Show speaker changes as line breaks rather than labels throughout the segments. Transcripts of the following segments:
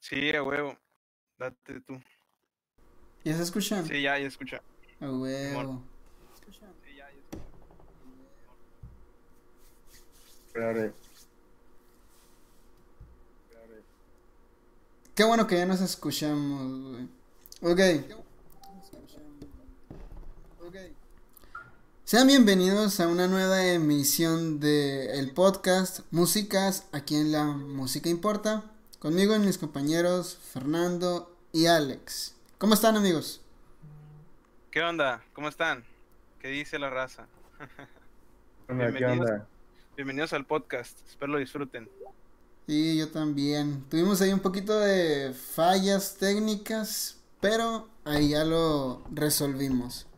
Sí, a huevo. Date tú.
¿Ya se escucha?
Sí, ya, ya escucha.
A huevo.
Sí, ya, ya escucha.
Espérate.
Qué bueno que ya nos escuchamos, güey. Ok. Sean bienvenidos a una nueva emisión de el podcast Músicas, aquí en la Música Importa. Conmigo y mis compañeros Fernando y Alex. ¿Cómo están amigos?
¿Qué onda? ¿Cómo están? ¿Qué dice la raza?
¿Qué onda? ¿Qué
Bienvenidos.
onda?
Bienvenidos al podcast. Espero lo disfruten.
Y yo también. Tuvimos ahí un poquito de fallas técnicas, pero ahí ya lo resolvimos.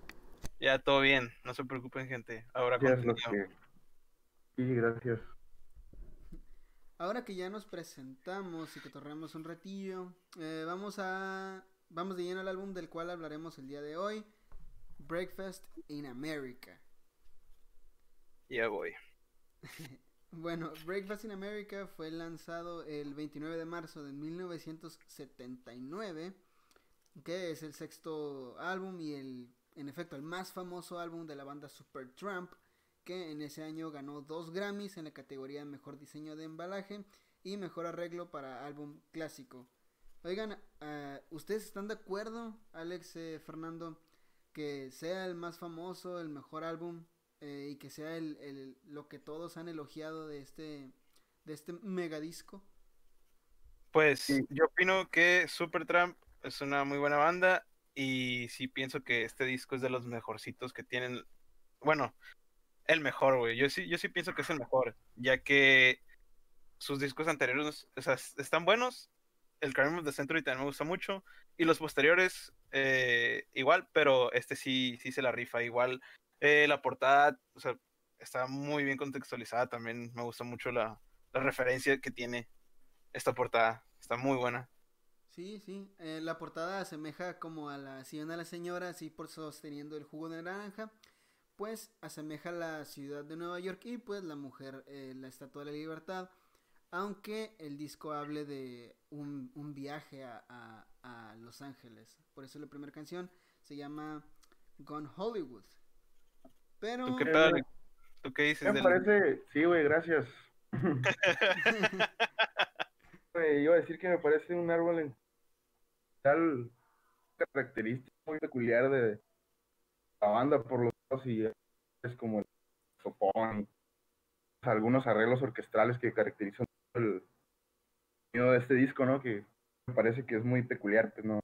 Ya todo bien, no se preocupen, gente. Ahora
Gracias. Sí, gracias.
Ahora que ya nos presentamos y que torreamos un ratillo, eh, vamos a vamos de lleno al álbum del cual hablaremos el día de hoy, Breakfast in America.
Ya voy.
Bueno, Breakfast in America fue lanzado el 29 de marzo de 1979, que es el sexto álbum y el, en efecto, el más famoso álbum de la banda Supertramp, que en ese año ganó dos Grammys en la categoría de Mejor Diseño de Embalaje y Mejor Arreglo para Álbum Clásico. Oigan, ah, ¿ustedes están de acuerdo, Alex, eh, Fernando, que sea el más famoso, el mejor álbum eh, y que sea el, el- lo que todos han elogiado de este, de este megadisco?
Pues
Sí.
yo opino que Supertramp es una muy buena banda y sí pienso que este disco es de los mejorcitos que tienen. Bueno, el mejor, güey. Yo sí, yo sí pienso que es el mejor, ya que sus discos anteriores, o sea, es- están buenos. El Crime of the Century también me gusta mucho y los posteriores eh, igual, pero este sí, sí se la rifa. Igual eh, la portada, o sea, está muy bien contextualizada. También me gusta mucho la, la referencia que tiene esta portada. Está muy buena.
Sí, sí. eh, la portada asemeja como a la sillón de la señora, así por sosteniendo el jugo de naranja. Pues asemeja la ciudad de Nueva York y pues la mujer, eh, la estatua de la libertad. Aunque el disco hable de un, un viaje a, a- a Los Ángeles. Por eso la primera canción se llama Gone Hollywood. Pero...
¿Tú qué, dices
Me
del-
parece... Sí, güey, gracias. Güey, iba a decir que me parece un árbol en tal característica muy peculiar de la banda por los dos y es como el sopón, algunos arreglos orquestrales que caracterizan el sonido de este disco, ¿no? Que me parece que es muy peculiar, pues no,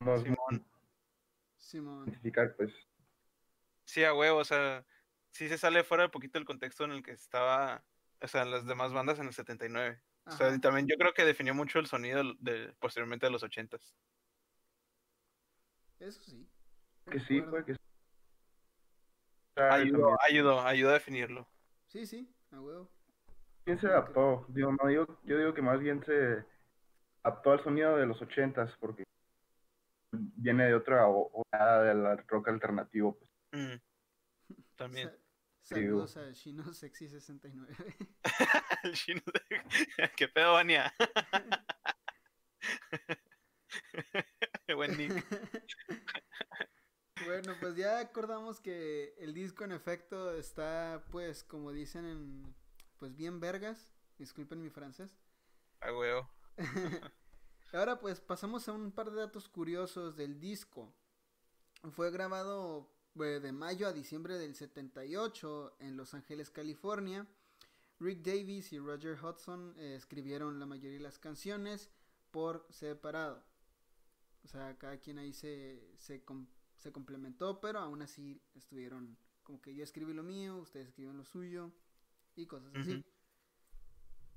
no
Simón.
Simón.
identificar, pues.
Sí, a huevo, o sea, sí se sale fuera un poquito del contexto en el que estaba, o sea, las demás bandas en el 79. O sea,
Ajá.
y también yo creo que definió mucho el sonido de, posteriormente de los 80s.
Eso sí.
Que sí, pues que sí.
Ayudó, ayudó, ayudó a definirlo.
Sí, sí, a huevo.
¿Quién se adaptó? Digo, no, digo, yo digo que más bien se adaptó al sonido de los ochentas porque viene de otra o- oleada del rock alternativo. Pues.
Mm, También.
Sa- saludos a Shino Sexy 69.
El de- ¿Qué pedo, Vania? Buen nick.
Bueno, pues ya acordamos que el disco en efecto está, pues, como dicen en, pues bien vergas. Disculpen mi francés.
A huevo.
Ahora pues pasamos a un par de datos curiosos del disco. Fue grabado eh, de mayo a diciembre del 78 en Los Ángeles, California. Rick Davis y Roger Hudson eh, escribieron la mayoría de las canciones por separado. O sea, cada quien ahí se, se, com- se complementó, pero aún así estuvieron como que yo escribí lo mío, ustedes escriben lo suyo y cosas así.
Ujú.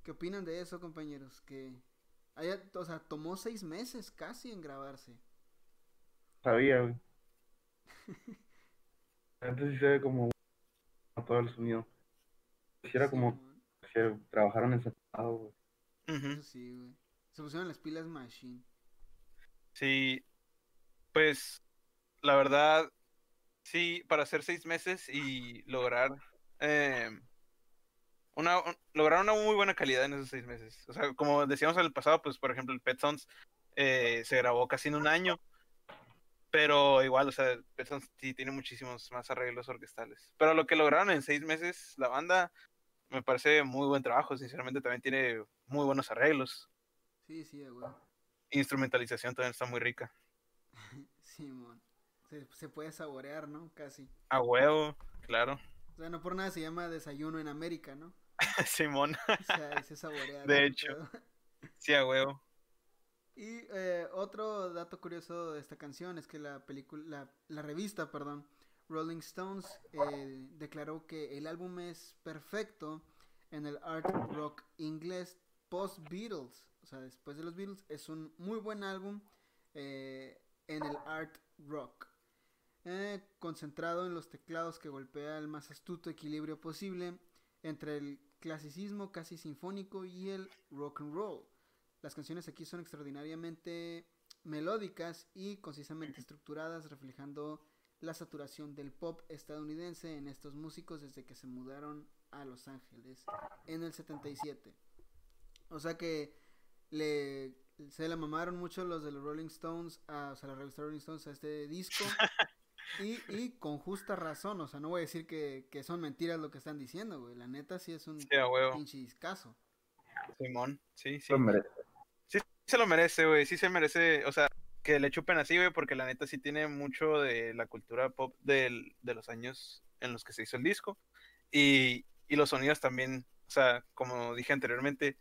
¿Qué opinan de eso, compañeros? Que haya, o sea, tomó seis meses casi en grabarse.
Sabía, güey. Antes sí se ve como todo el sonido. Quisiera
Sí,
como
man,
que trabajaron en separado, güey.
Eso sí, güey. Se pusieron las pilas machine.
Sí, pues la verdad, sí, para hacer seis meses y lograr, eh, una, un- lograron una muy buena calidad en esos seis meses. O sea, como decíamos en el pasado, pues por ejemplo el Pet Sounds eh, se grabó casi en un año, pero igual, o sea, Pet Sounds sí tiene muchísimos más arreglos orquestales. Pero lo que lograron en seis meses la banda me parece muy buen trabajo, sinceramente también tiene muy buenos arreglos.
Sí, sí, güey.
Instrumentalización también está muy rica.
Simón. Se, se puede saborear, ¿no? Casi.
A huevo, claro.
O sea, no por nada se llama Desayuno en América, ¿no?
Simón,
O sea, ahí se saborea.
De hecho. Sí, a huevo.
Y eh, otro dato curioso de esta canción es que la película, la, la revista, perdón, Rolling Stones eh, declaró que el álbum es perfecto en el art rock inglés post Beatles, o sea, después de los Beatles es un muy buen álbum eh, en el art rock, eh, concentrado en los teclados que golpea el más astuto equilibrio posible entre el clasicismo casi sinfónico y el rock and roll. Las canciones aquí son extraordinariamente melódicas y concisamente estructuradas, reflejando la saturación del pop estadounidense en estos músicos desde que se mudaron a Los Ángeles en el 77. O sea que le se la mamaron mucho los de los Rolling Stones, a, o sea, la revista Rolling Stones a este disco. Y, y con justa razón, o sea, no voy a decir que, que son mentiras lo que están diciendo, güey. La neta sí es un
Sí,
pinche discazo.
Simón, sí, sí.
Lo merece.
Sí se lo merece, güey. Sí se merece, o sea, que le chupen así, güey, porque la neta sí tiene mucho de la cultura pop del, de los años en los que se hizo el disco. Y, y los sonidos también, o sea, como dije anteriormente,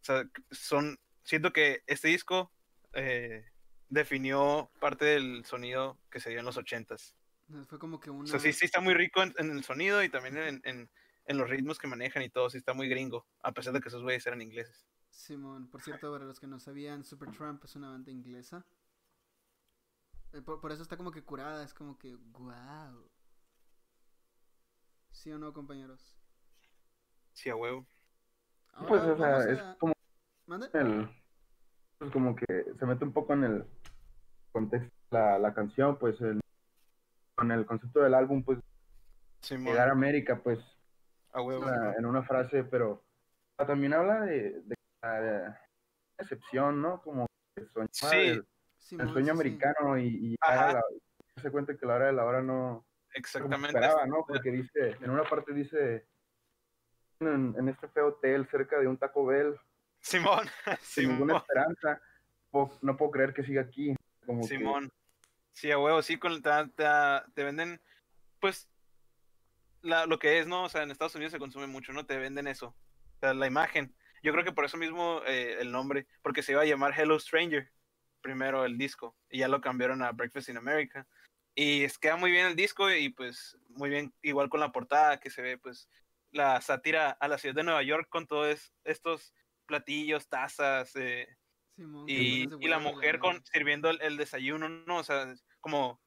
o sea, son, siento que este disco eh, definió parte del sonido que se dio en los ochentas.
O sea, Fue como que una...
O sea, sí, sí está muy rico en, en el sonido y también en, en, en los ritmos que manejan y todo, sí está muy gringo, a pesar de que esos güeyes eran ingleses.
Simón, por cierto, para los que no sabían, Supertramp es una banda inglesa. Eh, Por, por eso está como que curada, es como que, wow. ¿Sí o no, compañeros?
Sí, a huevo.
Pues,
Ahora
o sea,
vamos
es
a-
como
¿Mande?
el, pues como que se mete un poco en el contexto la, la canción, pues el, con el concepto del álbum, pues
Simón,
llegar a América, pues una- en una frase, pero también habla de, de la excepción, ¿no? Como que soñaba
Sí,
el,
Simón,
el sueño
sí, sí.
americano y, y la- se cuenta que la hora de la hora no
Exactamente.
esperaba, ¿no? Porque dice, en una parte dice en, en este feo hotel cerca de un Taco Bell,
Simón,
sin ninguna esperanza, no puedo creer que siga aquí.
Simón. Sí, a huevo, sí, con, te, te, te venden, pues, la, lo que es, ¿no? O sea, en Estados Unidos se consume mucho, ¿no? Te venden eso. O sea, la imagen. Yo creo que por eso mismo eh, el nombre, porque se iba a llamar Hello Stranger, primero el disco, y ya lo cambiaron a Breakfast in America. Y es, queda muy bien el disco y pues muy bien, igual con la portada que se ve, pues, la sátira a la ciudad de Nueva York con todos estos platillos, tazas, eh,
Simón,
y, la mujer con sirviendo el, el desayuno, ¿no? O sea, como,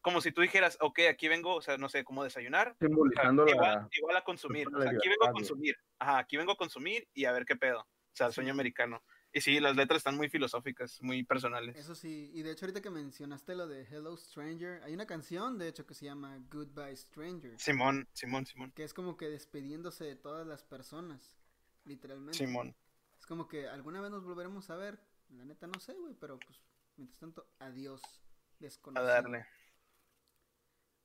como si tú dijeras, ok, aquí vengo, o sea, no sé, como desayunar, o sea,
simbolizando
igual,
la...
igual a consumir, o sea, aquí vengo a consumir, ajá, aquí vengo a consumir y a ver qué pedo, o sea, el sueño americano. Y sí, las letras están muy filosóficas, muy personales.
Eso sí, y de hecho ahorita que mencionaste lo de Hello Stranger, hay una canción de hecho que se llama Goodbye Stranger,
Simón, Simón, Simón,
que es como que despidiéndose de todas las personas, literalmente.
Simón.
Es como que alguna vez nos volveremos a ver, la neta no sé, güey, pero pues mientras tanto, adiós,
A
desconocido.
darle.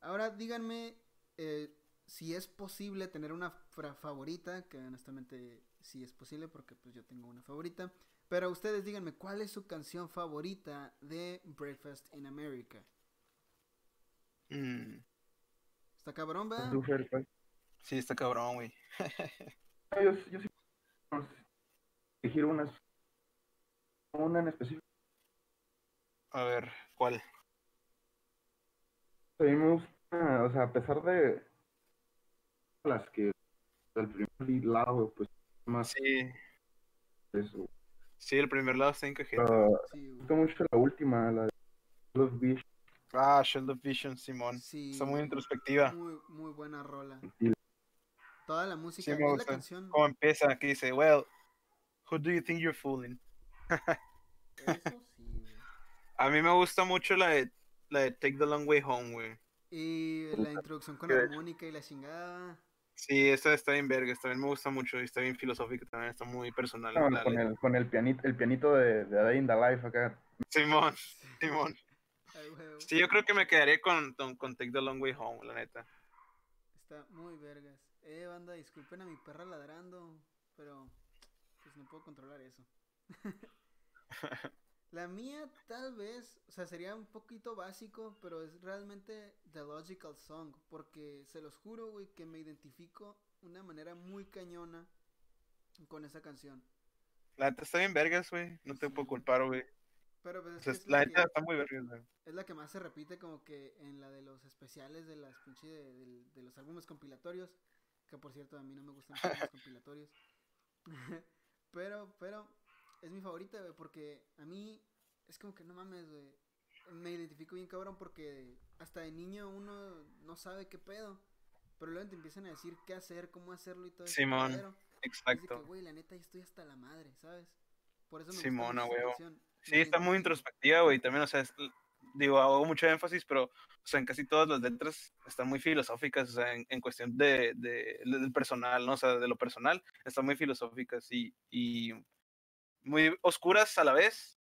Ahora díganme eh, si es posible tener una fra- favorita, que honestamente sí es posible porque pues yo tengo una favorita. Pero ustedes díganme, ¿cuál es su canción favorita de Breakfast in America?
Mm,
¿Está cabrón,
pues.
sí, está cabrón, güey.
Yo, yo sí elegir unas una en específico.
A ver, ¿cuál?
A mí me gusta, o sea, a pesar de las que del primer lado, pues más
Sí,
eso.
sí, el primer lado está en cajeta.
Pero
Sí,
me gusta mucho la última, la de los Beach.
Ah, Shield of Vision, Simón.
Sí,
Está muy introspectiva.
muy, muy buena rola. Toda la música,
Sí, me
la canción.
¿Cómo empieza? Aquí dice, well, who do you think you're fooling?
Eso sí, güey.
A mí me gusta mucho la de, la de Take the Long Way Home, güey.
Y la introducción con
hecho.
armónica y la chingada.
Sí, esta está bien verga, también me gusta mucho y está bien filosófica, también está muy personal.
No,
la
con, el, con el pianito, el pianito de, de A Day in the Life acá.
Simón, Simón. Sí, yo creo que me quedaría con, con, con Take the Long Way Home, la neta.
Está muy vergas. Eh, banda, disculpen a mi perra ladrando, pero no puedo controlar eso. La mía tal vez, o sea, sería un poquito básico, pero es realmente The Logical Song, porque se los juro, güey, que me identifico de una manera muy cañona con esa canción.
La neta está bien vergas, güey. No te puedo culpar, güey.
Pero pues es,
O sea,
que es
la
la,
neta está muy vergas, güey.
es la que más se repite como que en la de los especiales de las pinche de los álbumes compilatorios, que por cierto a mí no me gustan los álbumes compilatorios. pero, pero es mi favorita, güey, porque a mí es como que no mames, güey. Me identifico bien cabrón porque hasta de niño uno no sabe qué pedo. Pero luego te empiezan a decir qué hacer, cómo hacerlo y todo eso.
Simón,
Es de que,
Exacto.
güey, la neta, yo estoy hasta la madre, ¿sabes? Por eso me
Simón,
gusta esa.
Sí, está muy introspectiva, güey. También, o sea, es- digo, hago mucho énfasis, pero, o sea, en casi todas las letras están muy filosóficas, o sea, en, en cuestión de, de- del personal, ¿no? O sea, de lo personal, están muy filosóficas y, y muy oscuras a la vez,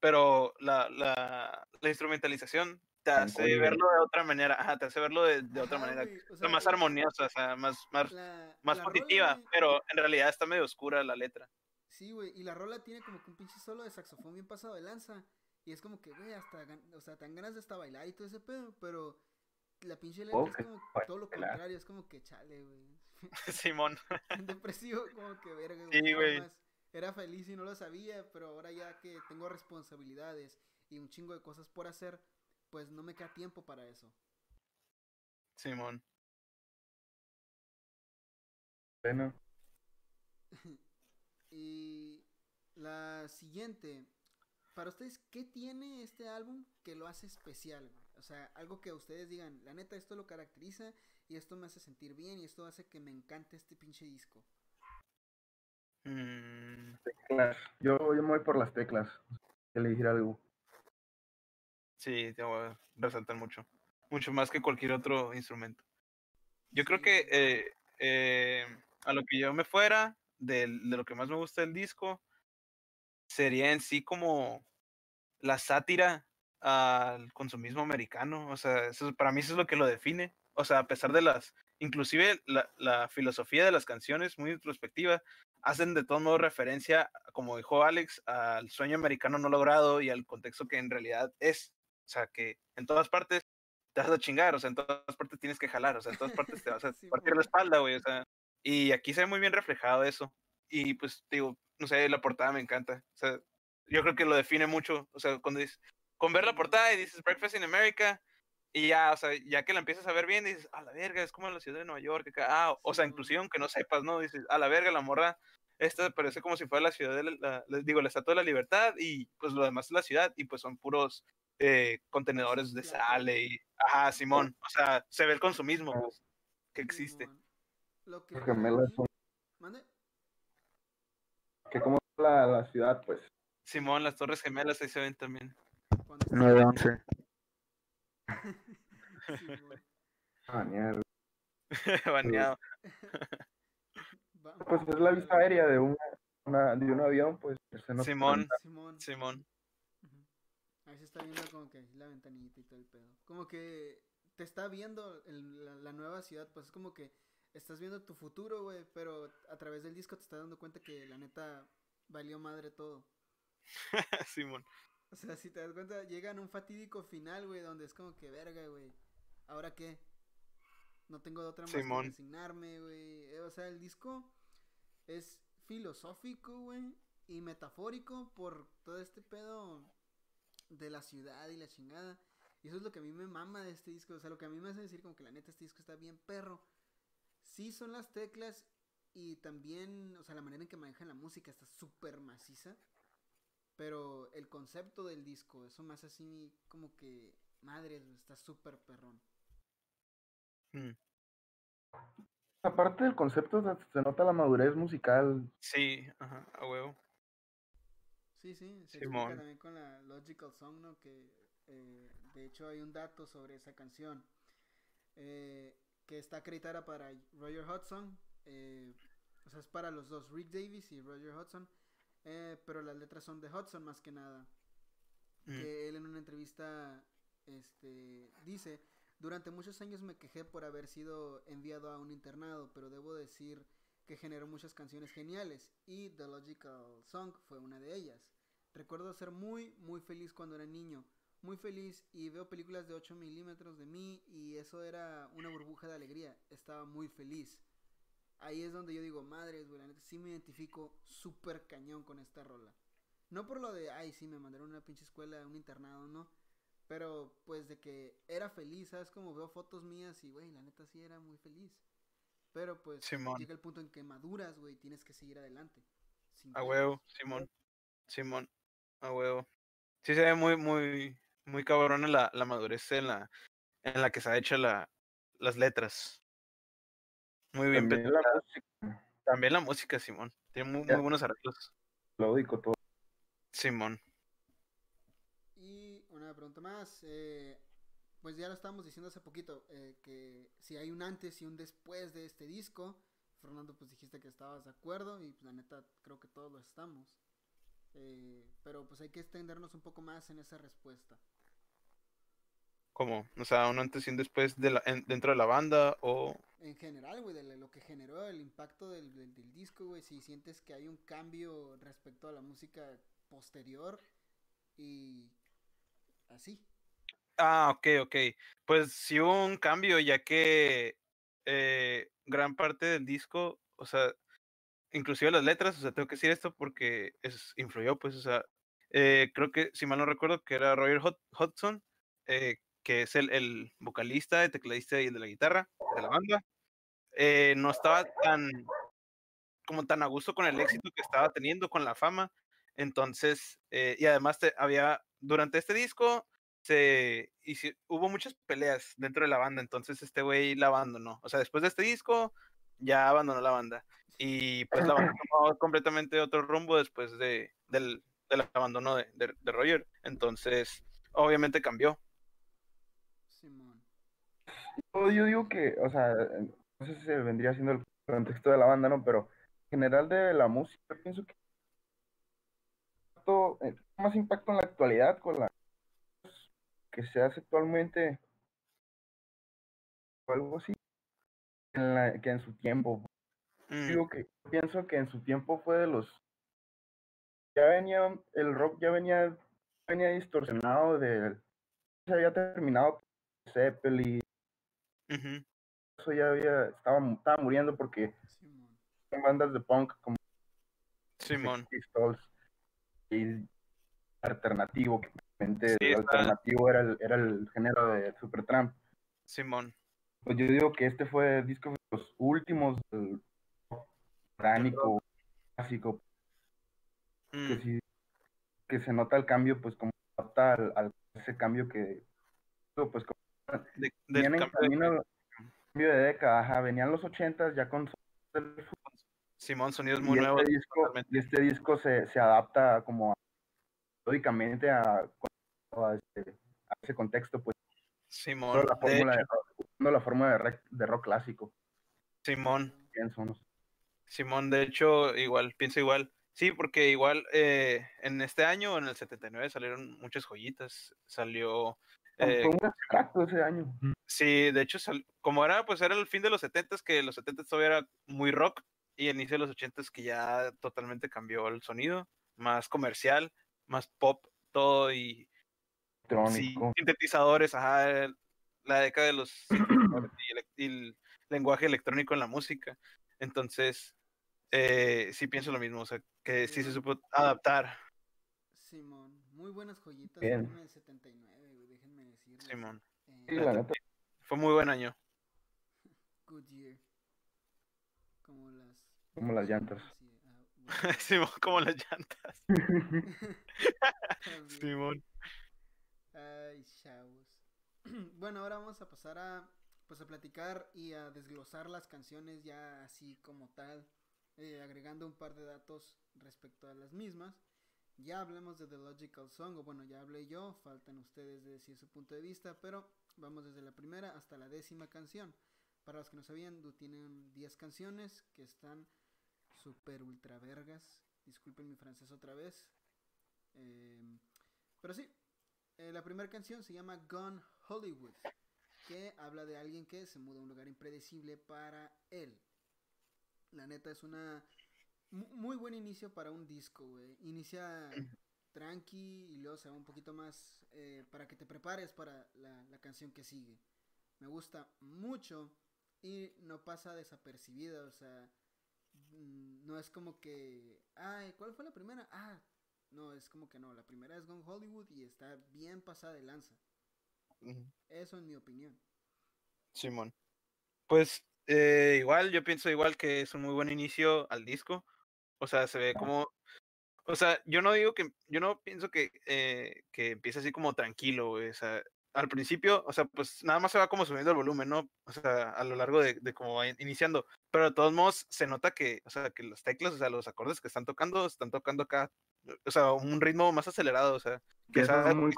pero la, la, la instrumentalización te hace verlo de otra manera, ajá, te hace verlo de, de otra
Ajá,
manera,
güey, o
o sea,
sea,
más armoniosa, o sea, más, más,
la-
más
rola,
positiva,
güey,
pero en realidad está medio oscura la letra.
Sí, güey, y la rola tiene como que un pinche solo de saxofón bien pasado de lanza. Y es como que, güey, hasta, o sea, te dan ganas de hasta bailar y todo ese pedo, pero la pinche letra
Oh,
es como
bailar.
todo lo contrario, es como que chale, güey.
Simón.
Depresivo, como que verga,
Sí,
güey. Era feliz y no lo sabía, pero ahora ya que tengo responsabilidades y un chingo de cosas por hacer, pues no me queda tiempo para eso.
Simón.
Bueno,
Y la siguiente, para ustedes, ¿qué tiene este álbum que lo hace especial? güey? O sea, algo que ustedes digan, la neta, esto lo caracteriza y esto me hace sentir bien y esto hace que me encante este pinche disco.
Mm,
teclas. Yo, yo me voy por las teclas. Que le dijera algo.
Sí, te voy a resaltar mucho. Mucho más que cualquier otro instrumento. Yo creo que eh, eh, a lo que yo me fuera, del- de, lo que más me gusta del disco, sería en sí como la sátira al consumismo americano. O sea, eso, para mí eso es lo que lo define. O sea, a pesar de las, inclusive la, la filosofía de las canciones, muy introspectiva, hacen de todos modos referencia, como dijo Alex, al sueño americano no logrado y al contexto que en realidad es. O sea, que en todas partes te vas a chingar, o sea, en todas partes tienes que jalar, o sea, en todas partes te vas a
Sí,
partir la espalda, güey, o sea, y aquí se ve muy bien reflejado eso. Y pues, digo, no sé, la portada me encanta, o sea, yo creo que lo define mucho, o sea, cuando dices, con ver la portada y dices Breakfast in America, y ya, o sea, ya que la empiezas a ver bien, dices, a la verga, es como la ciudad de Nueva York, acá". ah, o sea, inclusive aunque no sepas, ¿no? Dices, a la verga, la morra, esta parece como si fuera la ciudad de la, digo, la Estatua de la Libertad, y pues lo demás es la ciudad, y pues son puros eh, contenedores de sal y, ajá, Simón, o sea, se ve el consumismo, pues, que existe.
Lo que ¿Mande?
Que como la, la ciudad, pues.
Simón, las Torres Gemelas ahí se ven también.
Cuando está-
9-11.
Simón.
Ah, mierda.
Baneado.
Va-
Pues es la vista aérea de, una, una- de un avión, pues. se nota
Simón.
Simón.
Simón.
Ahí se está viendo como que la ventanita y todo el pedo. Como que te está viendo el- la, la nueva ciudad, pues es como que estás viendo tu futuro, güey, pero a través del disco te estás dando cuenta que la neta valió madre todo.
Simón.
O sea, si te das cuenta, llegan a un fatídico final, güey, donde es como que verga, güey. ¿Ahora qué? No tengo de otra más que
Simón.
resignarme, güey. Eh, O sea, el disco es filosófico, güey, y metafórico por todo este pedo de la ciudad y la chingada. Y eso es lo que a mí me mama de este disco. O sea, lo que a mí me hace decir como que la neta este disco está bien perro. Sí son las teclas y también, o sea, la manera en que manejan la música está súper maciza. Pero el concepto del disco, eso más así como que, madre, está súper perrón.
Mm.
Aparte del concepto, se, se nota la madurez musical.
Sí, ajá, a huevo.
Sí, sí, se
Simón.
explica también con la Logical Song, ¿no? Que eh, de hecho hay un dato sobre esa canción. Eh, que está acreditada para Roger Hudson. Eh, o sea, es para los dos, Rick Davis y Roger Hudson. Eh, pero las letras son de Hudson más que nada.
Mm.
Que él en una entrevista este, dice, durante muchos años me quejé por haber sido enviado a un internado, pero debo decir que generó muchas canciones geniales y The Logical Song fue una de ellas. Recuerdo ser muy, muy feliz cuando era niño, muy feliz y veo películas de 8 milímetros de mí y eso era una burbuja de alegría, estaba muy feliz. Ahí es donde yo digo, madres, güey, la neta sí me identifico súper cañón con esta rola. No por lo de, ay, sí, me mandaron a una pinche escuela, un internado, no. Pero pues de que era feliz, ¿sabes? Como veo fotos mías y, güey, la neta sí era muy feliz. Pero pues
Simón.
llega el punto en que maduras, güey, tienes que seguir adelante. sin
A huevo, Simón. Simón. A huevo. Sí se ve muy, muy, muy cabrón la, la madurez en la, en la que se ha hecho la, las letras. Muy bien.
También la música,
También la música, Simón. Tiene muy, muy buenos arreglos.
melódico, todo.
Simón.
Y una pregunta más. eh, pues ya lo estábamos diciendo hace poquito, eh, que si hay un antes y un después de este disco. Fernando, pues dijiste que estabas de acuerdo y pues, la neta creo que todos lo estamos. Eh, pero pues hay que extendernos un poco más en esa respuesta.
Como, o sea, un antes y un después de la, en- dentro de la banda o...
En general, güey, de lo que generó el impacto del, del, del disco, güey, si sientes que hay un cambio respecto a la música posterior y así.
Ah, ok, ok. Pues sí hubo un cambio, ya que eh, gran parte del disco, o sea, inclusive las letras, o sea, tengo que decir esto porque es, influyó, pues, o sea, eh, creo que, si mal no recuerdo, que era Roger Hud- Hudson, eh, que es el, el vocalista, el tecladista y el de la guitarra de la banda, eh, no estaba tan, como tan a gusto con el éxito que estaba teniendo, con la fama, entonces, eh, y además te- había, durante este disco, se hici- hubo muchas peleas dentro de la banda, entonces este güey la abandonó. O sea, después de este disco, ya abandonó la banda. Y pues la banda tomó completamente otro rumbo después de, del, del abandono de, de- de Roger. Entonces, obviamente cambió.
Yo, digo que, o sea, no sé si se vendría siendo el contexto de la banda, ¿no? Pero en general de la música, yo pienso que todo, eh, más impacto en la actualidad con la que se hace actualmente o algo así en la- que en su tiempo.
Mm,
Digo que pienso que en su tiempo fue de los ya venía el rock ya venía venía distorsionado de se había terminado Zeppelin eso ya había estaba estaba muriendo porque
Simón.
en bandas de punk como
Simón.
Pistols y alternativo que realmente
Sí,
el
está-
alternativo era el, era el género de Supertramp
Simón.
pues yo digo que este fue el disco de los últimos del rock orgánico clásico que
mm,
sí que se nota el cambio pues como se adapta al, al- ese cambio que pues como
de-
en
cambio de-
camino cambio de década ajá, venían los ochentas ya con
Simón, sonidos
y
muy nuevos.
este disco y este disco se, se adapta como lógicamente a, a ese, a ese contexto pues
Simón.
la
de
fórmula
hecho,
de, la fórmula de, rock clásico
Simón.
pienso.
Simón, de hecho, igual, pienso igual. Sí, porque igual eh, en este año, en el 79, salieron muchas joyitas. Salió. Eh,
fue un abstracto ese año
sí, de hecho, como era, pues era el fin de los 70 que los 70 todavía era muy rock, y el inicio de los 80 que ya totalmente cambió el sonido, más comercial, más pop, todo, y sí,
electrónico
sintetizadores, ajá, el- la década de los y, elec- y el lenguaje electrónico en la música. Entonces, eh, sí pienso lo mismo, o sea, que sí se supo adaptar,
Simón. Muy buenas joyitas
Bien.
en el 79, güey, déjenme decirles.
Simón.
Sí, la neta.
Fue muy buen año.
Goodyear. Como las...
Como las llantas.
Ah,
Simón, como las llantas. Simón.
Ay, chavos. bueno, ahora vamos a pasar a pues a platicar y a desglosar las canciones ya así como tal, eh, agregando un par de datos respecto a las mismas. Ya hablemos de The Logical Song, o bueno, ya hablé yo, faltan ustedes de decir su punto de vista, pero vamos desde la primera hasta la décima canción. para los que no sabían, tienen 10 canciones que están super ultra vergas. Disculpen mi francés otra vez. Em, pero sí, eh, la primera canción se llama Gone Hollywood, que habla de alguien que se muda a un lugar impredecible para él. La neta es una muy buen inicio para un disco, güey. Inicia tranqui y luego se va un poquito más eh, para que te prepares para la, la, canción que sigue. Me gusta mucho y no pasa desapercibida, o sea, mm, no es como que, ay, ¿cuál fue la primera? Ah, no, es como que no, la primera es Gone Hollywood y está bien pasada de lanza. Eso en mi opinión.
Simón. Pues eh, igual, yo pienso igual que es un muy buen inicio al disco. O sea, se ve como... O sea, yo no digo que... Yo no pienso que, eh, que empiece así como tranquilo, O sea, al principio, o sea, pues nada más se va como subiendo el volumen, ¿no? O sea, a lo largo de, de cómo va iniciando. Pero de todos modos se nota que, o sea, que las teclas, o sea, los acordes que están tocando, están tocando acá o sea, un ritmo más acelerado, o sea, que, se, va, muy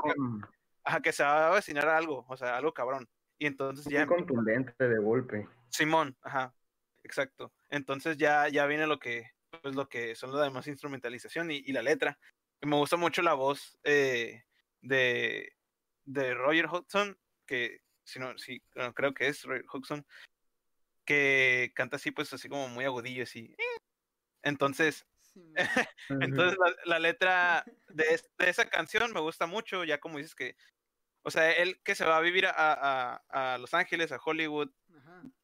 que se va a vecinar algo, o sea, algo cabrón. Y entonces ya...
Muy contundente de golpe.
Simón, ajá, exacto. Entonces ya, ya viene lo que, pues lo que son la demás instrumentalización y, la letra. me gusta mucho la voz eh, de, de Roger Hodgson, que si no, sí, creo que es Roger Hodgson, que canta así, pues así como muy agudillo, así. Entonces, Entonces la, letra de, esa canción me gusta mucho, ya como dices que, o sea, él que se va a vivir a, a, Los Ángeles, a Hollywood,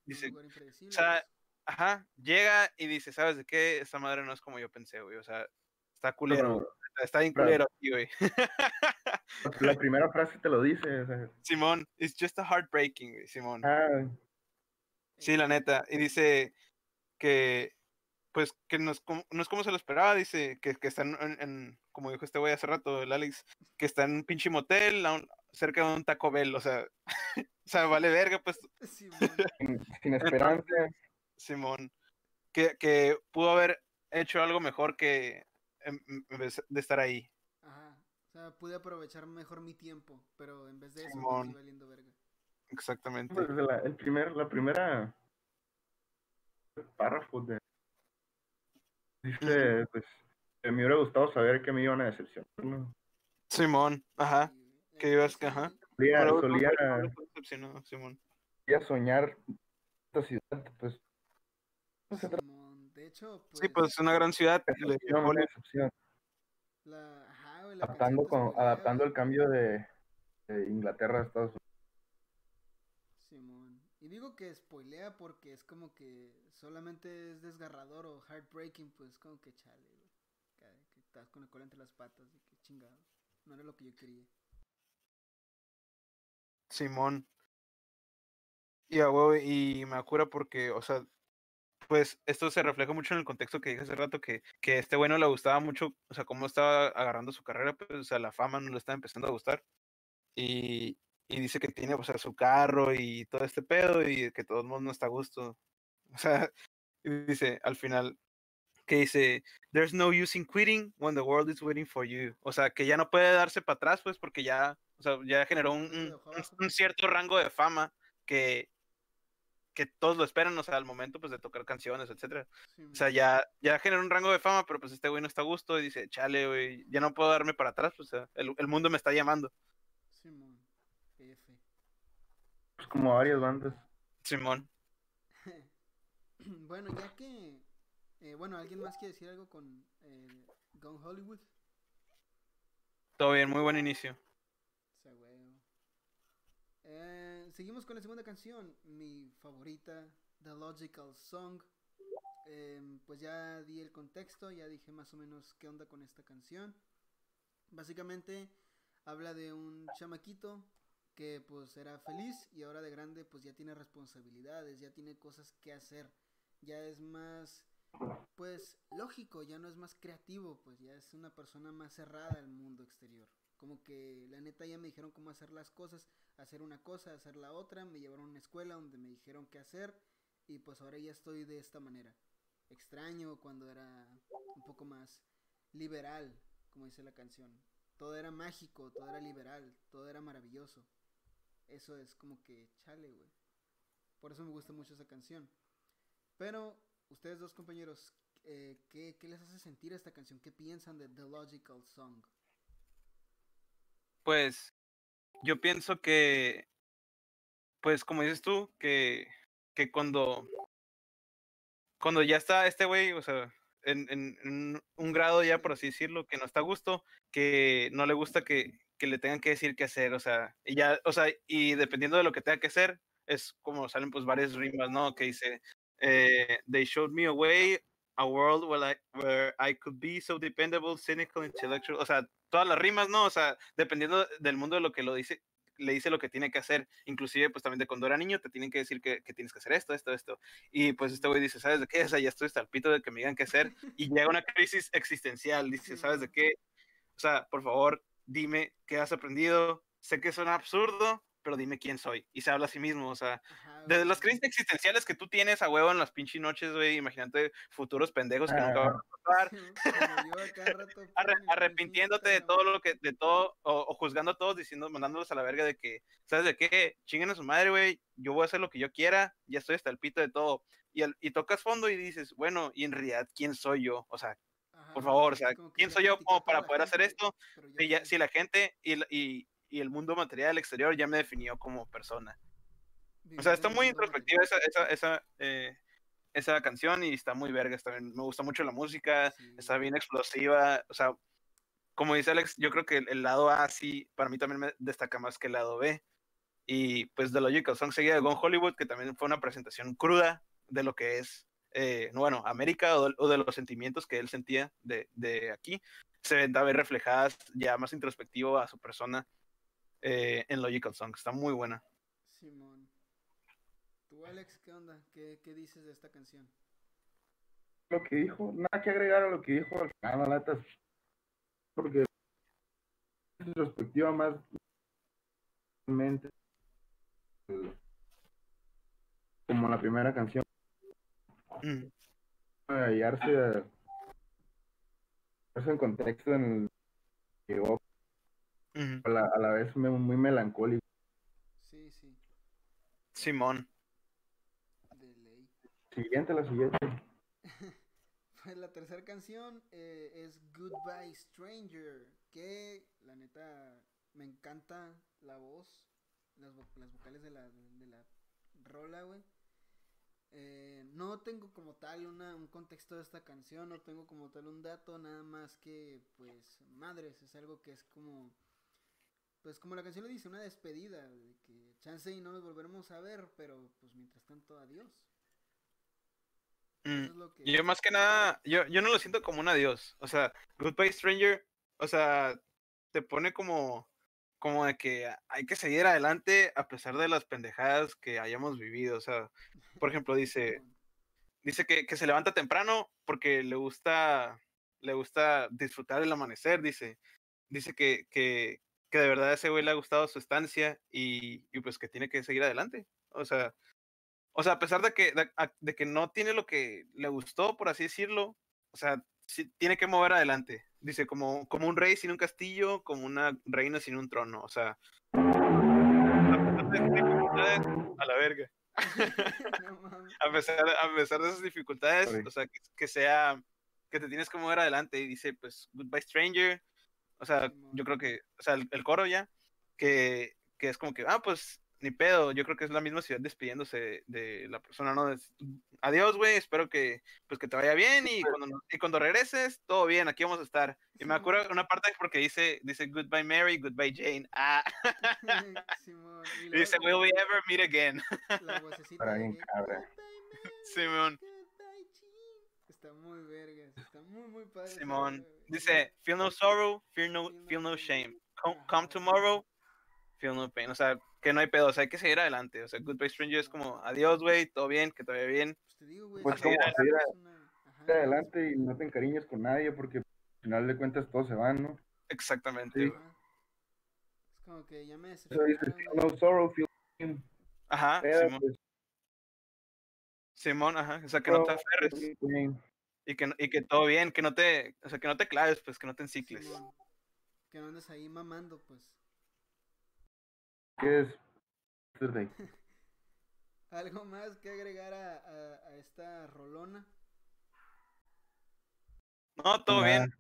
dice, o sea, pues. Ajá, llega y dice, ¿sabes de qué? Esta madre no es como yo pensé, güey, o sea, está culero, está bien culero aquí, güey.
La primera frase te lo dice.
Simón, it's just a heartbreaking, güey, Simón. Ah. Sí, la neta, y dice que pues que no es como, no es como se lo esperaba, dice que, que están en, como dijo este güey hace rato, el Alex, que está en un pinche motel cerca de un Taco Bell, o sea, o sea, vale verga, pues.
sin, esperanza.
Simón, que, que pudo haber hecho algo mejor que en, vez de estar ahí.
Ajá, o sea, pude aprovechar mejor mi tiempo, pero en vez de eso, me valiendo verga.
Exactamente.
Pues la, el primer, la primera párrafo de Dice, pues, me hubiera gustado saber que me iban a decepcionar.
Simón, ajá. Que ibas, que, ajá.
Solía, solía,
Simón.
solía soñar esta ciudad, pues.
Simón, de hecho,
pues. Sí, pues es una gran ciudad.
Decepción, decepción.
La, ajá, la
adaptando, con, adaptando el cambio de, de Inglaterra a Estados Unidos.
Y digo que spoilea porque es como que solamente es desgarrador o heartbreaking, pues como que chale, Que, estás con el cola entre las patas y que chingado. No era lo que yo quería.
Simón. Y y me acuerdo porque, o sea, pues esto se refleja mucho en el contexto que dije hace rato, que, que este bueno le gustaba mucho, o sea, cómo estaba agarrando su carrera, pues, o sea, la fama no le estaba empezando a gustar. Y, y dice que tiene, o sea, su carro y todo este pedo y que todo el mundo no está a gusto. O sea, dice al final que dice, there's no use in quitting when the world is waiting for you. O sea, que ya no puede darse para atrás, pues, porque ya, o sea, ya generó un, un, cierto rango de fama que, que todos lo esperan, o sea, al momento, pues, de tocar canciones, etcétera. o sea, ya, ya generó un rango de fama, pero pues este güey no está a gusto y dice, chale, güey, ya no puedo darme para atrás, pues, o sea, el, el mundo me está llamando.
Pues como varias bandas.
Simón.
bueno, ya que. Eh, bueno, ¿alguien más quiere decir algo con eh, Gone Hollywood?
Todo bien, muy buen inicio.
Eh, seguimos con la segunda canción, mi favorita, The Logical Song. Em, pues ya di el contexto, ya dije más o menos qué onda con esta canción. Básicamente habla de un chamaquito que pues era feliz y ahora de grande pues ya tiene responsabilidades, ya tiene cosas que hacer, ya es más pues lógico, ya no es más creativo, pues ya es una persona más cerrada al mundo exterior. Como que la neta ya me dijeron cómo hacer las cosas, hacer una cosa, hacer la otra, me llevaron a una escuela donde me dijeron qué hacer y pues ahora ya estoy de esta manera. Extraño cuando era un poco más liberal, como dice la canción. Todo era mágico, todo era liberal, todo era maravilloso. Eso es como que chale, güey. Por eso me gusta mucho esa canción. Pero, ustedes dos compañeros, eh, ¿qué, ¿qué les hace sentir esta canción? ¿Qué piensan de The Logical Song?
Pues yo pienso que, pues como dices tú, que, que cuando, cuando ya está este güey, o sea, en, un grado ya, por así decirlo, que no está a gusto, que no le gusta que, que le tengan que decir qué hacer, o sea, y ya, o sea, y dependiendo de lo que tenga que hacer, es como salen pues varias rimas, ¿no? Que dice, eh, they showed me a way, a world where I, where I could be so dependable, cynical, intellectual, o sea, todas las rimas, ¿no? O sea, dependiendo del mundo de lo que lo dice, le dice lo que tiene que hacer, inclusive pues también de cuando era niño te tienen que decir que, que tienes que hacer esto, esto, esto, y pues este güey dice, ¿sabes de qué? O sea, ya estoy hasta el pito de que me digan qué hacer, y llega una crisis existencial, dice, ¿sabes de qué? O sea, por favor, dime qué has aprendido, sé que suena absurdo, pero dime quién soy. Y se habla a sí mismo, o sea,
Ajá,
de
güey.
las crisis existenciales que tú tienes a huevo en las pinches noches, güey, imagínate futuros pendejos que nunca van a pasar,
rato
arre- arrepintiéndote de todo lo que, de todo, o, o juzgando a todos, diciendo, mandándolos a la verga de que, ¿sabes de qué? Chinguen a su madre, güey, yo voy a hacer lo que yo quiera, ya estoy hasta el pito de todo. Y, al- y tocas fondo y dices, bueno, y en realidad, ¿quién soy yo? O sea,
Ajá,
por favor, o sea, ¿quién soy yo como para poder hacer
gente,
esto?
pero ya
Si, ya- si la gente y, y, y el mundo material exterior ya me definió como persona. O sea, está muy introspectiva esa, esa, esa, eh, esa canción y está muy vergas también. Me gusta mucho la música,
Sí.
está bien explosiva. O sea, como dice Alex, yo creo que el, el lado A sí, para mí también me destaca más que el lado B. Y pues The Logical Song seguida de Gone Hollywood, que también fue una presentación cruda de lo que es, eh, bueno, América o de, o de los sentimientos que él sentía de, de aquí. Se ven también reflejadas ya más introspectivo a su persona eh, en Logical Song. Está muy buena.
Simón. ¿Tú, Alex, qué onda? ¿Qué, qué dices de esta canción?
Lo que dijo, nada que agregar a lo que dijo al final, la neta, porque es introspectiva más mente como la primera canción
Mm.
hallarse, hallarse en contexto en el que a la, a la vez me- muy melancólico
Sí, sí,
Simón.
de ley.
siguiente la siguiente
Pues la tercera canción eh, es Goodbye Stranger, que la neta me encanta la voz, las, vo- las vocales de la, de la rola, güey. Eh, no tengo como tal una, un contexto de esta canción, no tengo como tal un dato, nada más que, pues, madres, es algo que es como, pues como la canción lo dice, una despedida, de que chance y no nos volveremos a ver, pero pues mientras tanto, adiós.
Mm.
Es lo que...
Yo más que nada, yo, yo no lo siento como un adiós. O sea, Goodbye Stranger, o sea, te pone como, como de que hay que seguir adelante a pesar de las pendejadas que hayamos vivido. O sea, por ejemplo, dice, dice que, que se levanta temprano porque le gusta, le gusta disfrutar el amanecer, dice. Dice que, que, que de verdad a ese güey le ha gustado su estancia y, y pues que tiene que seguir adelante. O sea, o sea, a pesar de que, de, de que no tiene lo que le gustó, por así decirlo, o sea, sí tiene que mover adelante. Dice, como, como un rey sin un castillo, como una reina sin un trono. O sea, a pesar de dificultades, a la verga. A pesar, a pesar de esas dificultades, o sea, que, que sea, que te tienes que mover adelante. Y dice, pues, goodbye stranger. O sea, yo creo que, o sea, el, el coro ya, que, que es como que, ah, pues, ni pedo, yo creo que es la misma ciudad despidiéndose de, la persona, ¿no? Es, Adiós, güey, espero que, pues, que te vaya bien y cuando, y cuando regreses, todo bien, aquí vamos a estar. Y me acuerdo una parte porque dice, dice, goodbye Mary, goodbye Jane. Ah,
Simón. Y
y dice, will we ever meet again?
la vocecita
Para
de
bien cabra.
"Goodbye, Mary,
Simón,
goodbye, Jean". Está muy vergas, está muy muy padre.
Simón. Dice, feel no sorrow, fear no,
Feel no
feel no
shame.
Come, come tomorrow, feel no pain. O sea, que no hay pedo, o sea, hay que seguir adelante. O sea, goodbye stranger es como, adiós, güey, todo bien, que te vaya bien.
Pues te digo, güey.
Pues seguir adelante y no te encariñes con nadie porque al final de cuentas todos se van, ¿no?
Exactamente.
Sí.
Es como que ya me
Eso dice,
decepcionaron,
feel
güey.
no sorrow, feel pain.
Ajá, Simón,
pues,
Simón, ajá. O sea, que no te aferres. Y que, y que todo bien, que no te, o sea, que no te claves, pues, que no te encicles.
Que no andes ahí mamando, pues.
¿Qué es?
¿Algo más que agregar a, a, a esta rolona?
No, todo bien.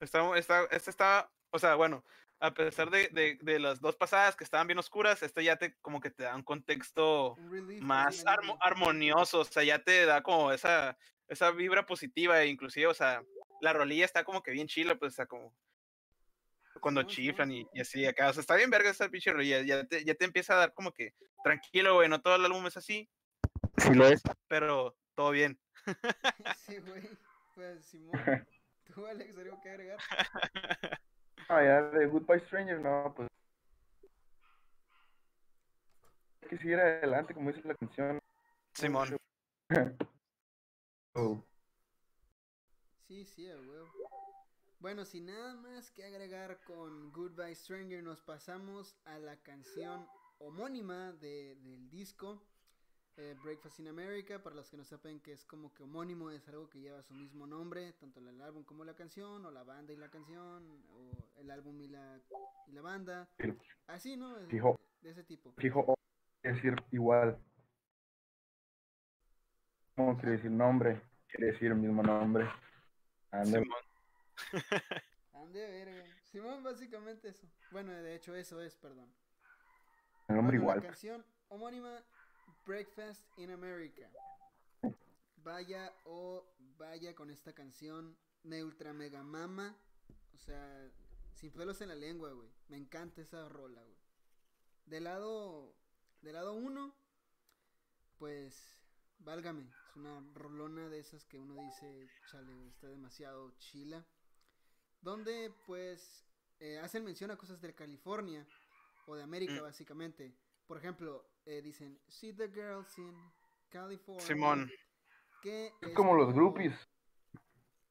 Está, está, este está, o sea, bueno, a pesar de, de, de las dos pasadas que estaban bien oscuras, este ya te como que te da un contexto
relief,
más armo- armonioso, o sea, ya te da como esa, esa vibra positiva, e inclusive, o sea, la rolilla está como que bien chila, pues está como cuando chiflan y así acá, o sea, está bien verga esa pinche rolilla, ya te, ya te empieza a dar como que tranquilo, güey, no todo el álbum es así, sí lo es, pero todo bien.
Sí, güey. Pues, Simón. ¿Tú, Alex, algo que agregar?
Ah, ya de Goodbye Stranger, no, pues. Hay que seguir adelante, como dice la canción.
Simón.
Oh,
Sí, sí, a huevo. Bueno, sin nada más que agregar con Goodbye Stranger, nos pasamos a la canción homónima de, del disco eh, Breakfast in America. Para los que no saben que es como que homónimo, es algo que lleva su mismo nombre, tanto el álbum como la canción, o la banda y la canción, o el álbum y la, y la banda. Así, ¿no?
Fijo.
De ese tipo.
Fijo, oh, quiere decir igual. No quiere decir nombre, quiere decir el mismo nombre. Anda,
Simón.
Ande verga. Simón, básicamente eso. Bueno, de hecho, eso es, perdón.
el nombre
Bueno,
igual.
La canción homónima Breakfast in America. Vaya o vaya con esta canción de Ultra Mega Mama. O sea, sin pelos en la lengua, güey. Me encanta esa rola, güey. Del lado del lado 1 pues válgame, es una rolona de esas que uno dice, chale, güey, está demasiado chila. Donde pues eh, hacen mención a cosas de California o de América
Mm.
básicamente. Por ejemplo, eh, dicen, See the girls in California.
Simón.
Que
Es como los
como-
groupies.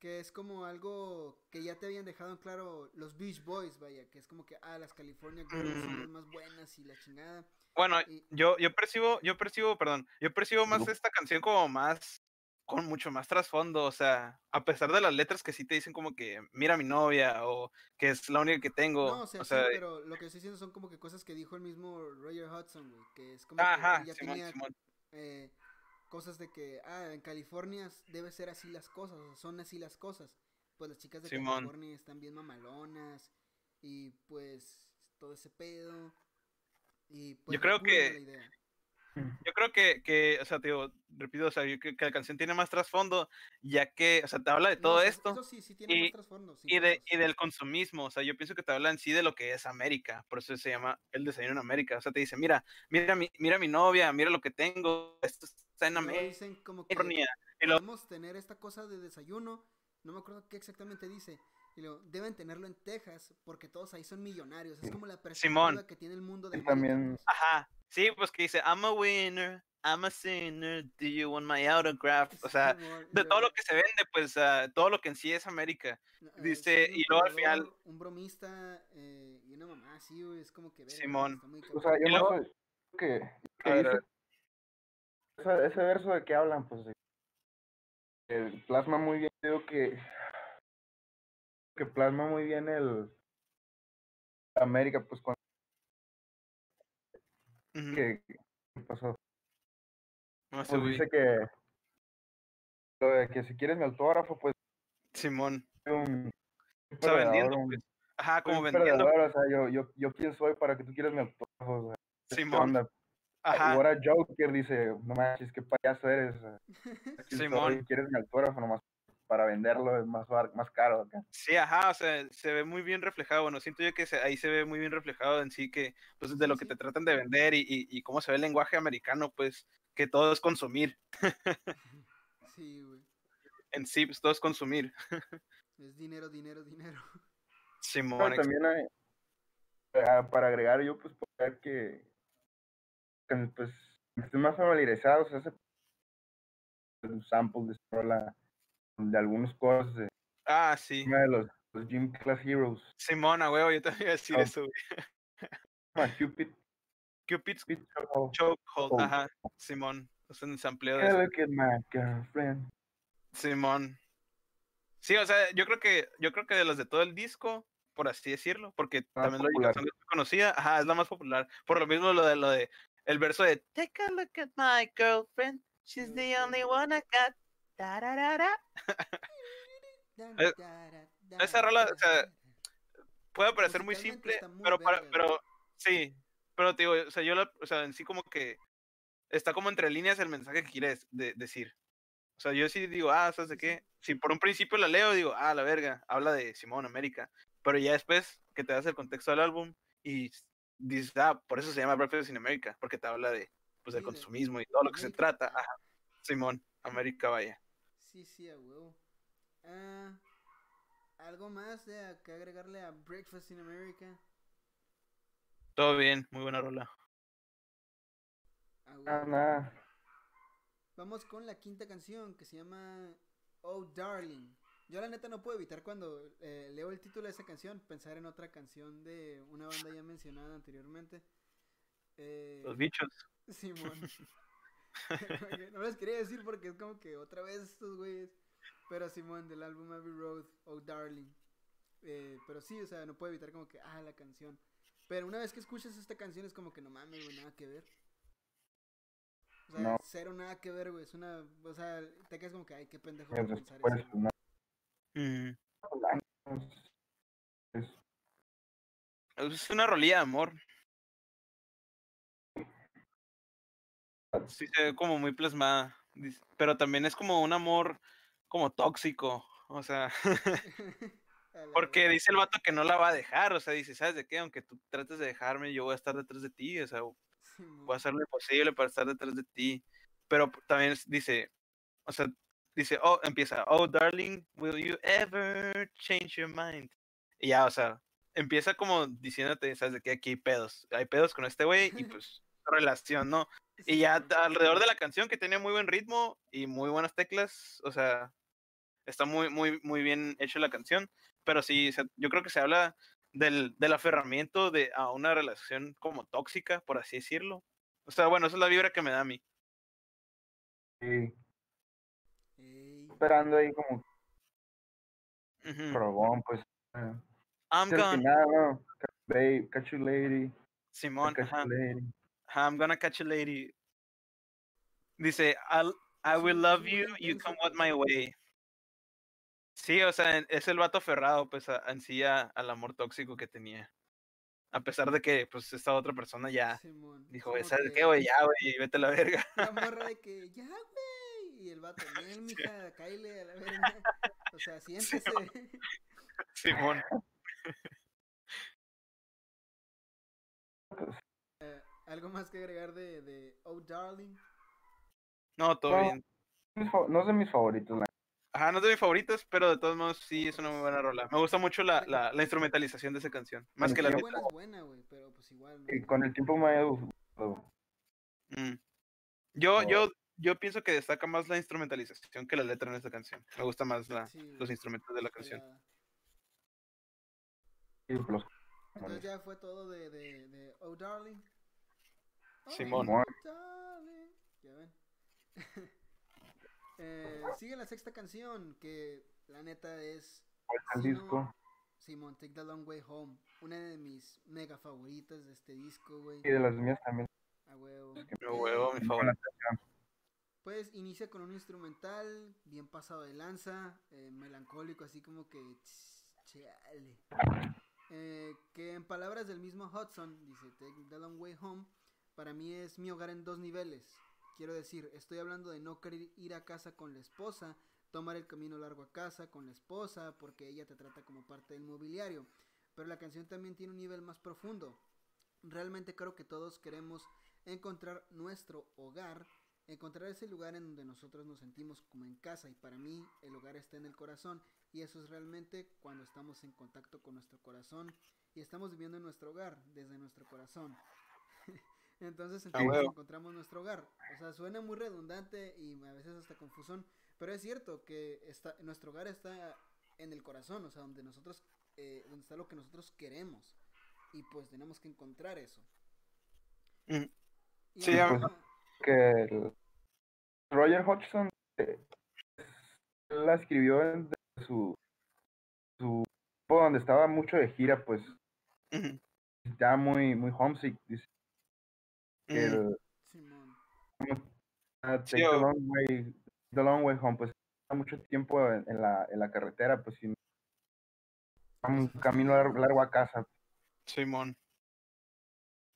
Que es como algo que ya te habían dejado en claro los Beach Boys, vaya. Que es como que, ah, las California Girls son
Mm.
las más buenas y la chingada.
Bueno,
Y-
yo, yo percibo, yo percibo, perdón, yo percibo más esta canción como más, con mucho más trasfondo, o sea, a pesar de las letras que sí te dicen como que, mira a mi novia, o que es la única que tengo,
No, o sea,
o
sí, pero lo que estoy diciendo son como que cosas que dijo el mismo Roger Hudson, güey. Que es como
ajá,
que ya
Simón,
tenía
Simón,
eh, cosas de que, ah, en California debe ser así las cosas, o sea, son así las cosas. Pues las chicas de
Simón.
California están bien mamalonas y pues todo ese pedo. Y pues
Yo creo que-
la idea.
yo creo que, que, o sea, te digo, repito, o sea, yo creo que la canción tiene más trasfondo, ya que, o sea, te habla de todo esto,
Eso sí, sí tiene
y-
más trasfondo.
y, de, y del consumismo, o sea, yo pienso que te habla en sí de lo que es América, por eso se llama El Desayuno en América, o sea, te dice, mira, mira mi, mira mi novia, mira lo que tengo, esto América,
dicen como que podemos tener esta cosa de desayuno, no me acuerdo qué exactamente dice. Y luego, deben tenerlo en Texas porque todos ahí son millonarios. Es como la perspectiva
Simón.
que tiene el mundo de
Sí, también-.
Ajá, sí, pues que dice, I'm a winner, I'm a sinner, do you want my autograph? O sea, de todo lo que se vende, pues ah, todo lo que en sí es América.
eh,
dice,
un
y luego al final-
Un bromista eh, y una mamá güey, es como que...
Simón.
está muy
O sea, yo no que, que dice- ese verso de que hablan, pues, que plasma muy bien, creo que, que plasma muy bien el América, pues, cuando
Ujú,
que, que pasó.
no sé,
Pues dice que, lo de que si quieres mi autógrafo, pues,
Simón,
un,
sea, vendiendo,
un-
pues. Ajá, como vendiendo,
o sea, yo, yo, yo quién soy para que tú quieras mi autógrafo, o sea, ¿qué
Simón,
onda?
Ajá,
Ahora Joker dice, no manches, qué payaso eres,
Simón.
quieres mi autógrafo nomás para venderlo, es más, más caro acá.
sí, ajá, o sea, se ve muy bien reflejado, bueno, siento yo que se- ahí se ve muy bien reflejado en sí que, pues, de lo que te tratan de vender y, y, y cómo se ve el lenguaje americano, pues, que todo es consumir,
Sí, güey.
en sí, pues, todo es consumir,
Es dinero, dinero, dinero.
Simón,
también hay, ah, para agregar yo, pues, puedo ver que, que, pues, estoy más familiarizado, se hace un sample de esta rola, de algunos cosas de
ah, sí,
una de los, los Gym Class Heroes,
Simón, a huevo, yo te iba a decir eso, güey.
Cupid,
Cupid's
Cupid Chokehold.
Chokehold,
Oh.
ajá, Simón, es un sampleo de
look at my girlfriend.
Simón. Sí, o sea, yo creo que, yo creo que de las de todo el disco, por así decirlo, porque
Más
también lo
popular.
es muy conocida, ajá, es la más popular. Por lo mismo lo de lo de el verso de Take a look at my girlfriend, she's the only one I got. Da, da, da, da. Eh, esa rola, o sea, Puede parecer muy simple,
muy
pero, para- pero sí, pero te digo, o sea, yo la, o sea, en sí como que está como entre líneas el mensaje que quieres de- decir. O sea, yo sí digo, ah, ¿sabes de qué? Si por un principio la leo, digo, ah, la verga, habla de Simón América. Pero ya después que te das el contexto del álbum y dices, ah, por eso se llama Breakfast in America, porque te habla de, pues, del
Sí,
consumismo y todo lo que se trata.
ajá.
Simón, América, vaya.
Sí, sí, a huevo. Ah, ¿Algo más de que agregarle a Breakfast in America?
Todo bien, muy buena rola.
A
Nada,
huevo.
nada.
Vamos con la quinta canción que se llama Oh Darling. Yo la neta no puedo evitar cuando eh, leo el título de esa canción pensar en otra canción de una banda ya mencionada anteriormente. Eh,
Los bichos.
Simón. no les quería decir porque es como que otra vez estos güeyes. Pero Simón, del álbum Abbey Road, Oh Darling. Eh, pero sí, o sea, no puedo evitar como que, ah, la canción. Pero una vez que escuchas esta canción es como que no mames, güey, nada que ver. O sea,
No.
cero nada que ver, güey. Es una, o sea, te quedas como que, ay, qué pendejo pensar
después,
eso.
no,
Mm.
es-
una rolilla de amor. Sí, se ve como muy plasmada. Pero también es como un amor como tóxico. O sea, porque dice el vato que no la va a dejar. O sea, dice, ¿sabes de qué? Aunque tú trates de dejarme, yo voy a estar detrás de ti. O sea, voy a hacer lo imposible para estar detrás de ti. Pero también dice, o sea, dice, oh, empieza, oh, darling, will you ever change your mind? Y ya, o sea, empieza como diciéndote, ¿sabes de qué? Aquí hay pedos. Hay pedos con este güey y pues relación, ¿no? Y ya alrededor de la canción que tiene muy buen ritmo y muy buenas teclas, o sea, está muy, muy, muy bien hecha la canción, pero sí, yo creo que se habla del, del aferramiento de, a una relación como tóxica, por así decirlo. O sea, bueno, esa es la vibra que me da a mí.
sí. Esperando ahí como
Ujú.
robón, pues. eh,
I'm gonna,
final, ¿no? Ca- babe, Catch you lady.
Simón,
catch you lady.
I'm gonna catch a lady. Dice, I'll, I
Es
will love you, you come what
pues.
my way. Sí, o sea, en- es el vato aferrado, pues, a- en sí a- al amor tóxico que tenía. A pesar de que, pues, esta otra persona ya
Simón.
Dijo, ¿sabes
que
qué, güey? Ya, güey, vete a la verga.
La morra de que, ya, güey. Y el vato, bien, mija, cáile a la verga. O sea, siéntese.
Simón.
Eh, ¿Algo más que agregar de, de Oh Darling?
No, todo
No.
bien.
No es de mis favoritos, la-
Ajá, no es de mis favoritos, pero de todos modos sí es una muy buena rola. Me gusta mucho la, la, la instrumentalización de esa canción. Más que la letra.
buena, es buena, güey, pero pues igual. ¿no?
y con el tiempo me ha gustado.
Mm. Yo,
Oh.
yo, yo pienso que destaca más la instrumentalización que la letra en esta canción. Me gusta más la,
Sí,
los instrumentos de la canción.
Entonces ya fue todo de, de, de Oh Darling. Oh,
Simón.
Darling. Ya ven. Eh, sigue la sexta canción, que la neta es
disco.
Simon Take the Long Way Home. Una de mis mega favoritas de este disco, güey.
Y de las mías también.
A huevo.
Mi huevo, mi
buena
Pues inicia con un instrumental bien pasado de lanza, eh, melancólico, así como que ch- chale. Eh, que en palabras del mismo Hudson, dice Take the Long Way Home, para mí es mi hogar en dos niveles. Quiero decir, estoy hablando de no querer ir a casa con la esposa, tomar el camino largo a casa con la esposa, porque ella te trata como parte del mobiliario. Pero la canción también tiene un nivel más profundo. Realmente creo que todos queremos encontrar nuestro hogar encontrar ese lugar en donde nosotros nos sentimos como en casa y para mí el hogar está en el corazón y eso es realmente cuando estamos en contacto con nuestro corazón y estamos viviendo en nuestro hogar desde nuestro corazón. Entonces encontramos nuestro hogar. O sea, suena muy redundante y a veces hasta confusón, pero es cierto que está, nuestro hogar está en el corazón, o sea, donde nosotros, eh, donde está lo que nosotros queremos y pues tenemos que encontrar eso.
Mm.
Y
Sí,
ahora-
que el Roger Hodgson eh, la escribió en su su tiempo donde estaba mucho de gira pues estaba muy muy homesick dice que el
Sí,
Take the long way, the long way home, pues está mucho tiempo en, en la, en la carretera, pues sin un camino lar- largo a casa.
Simón.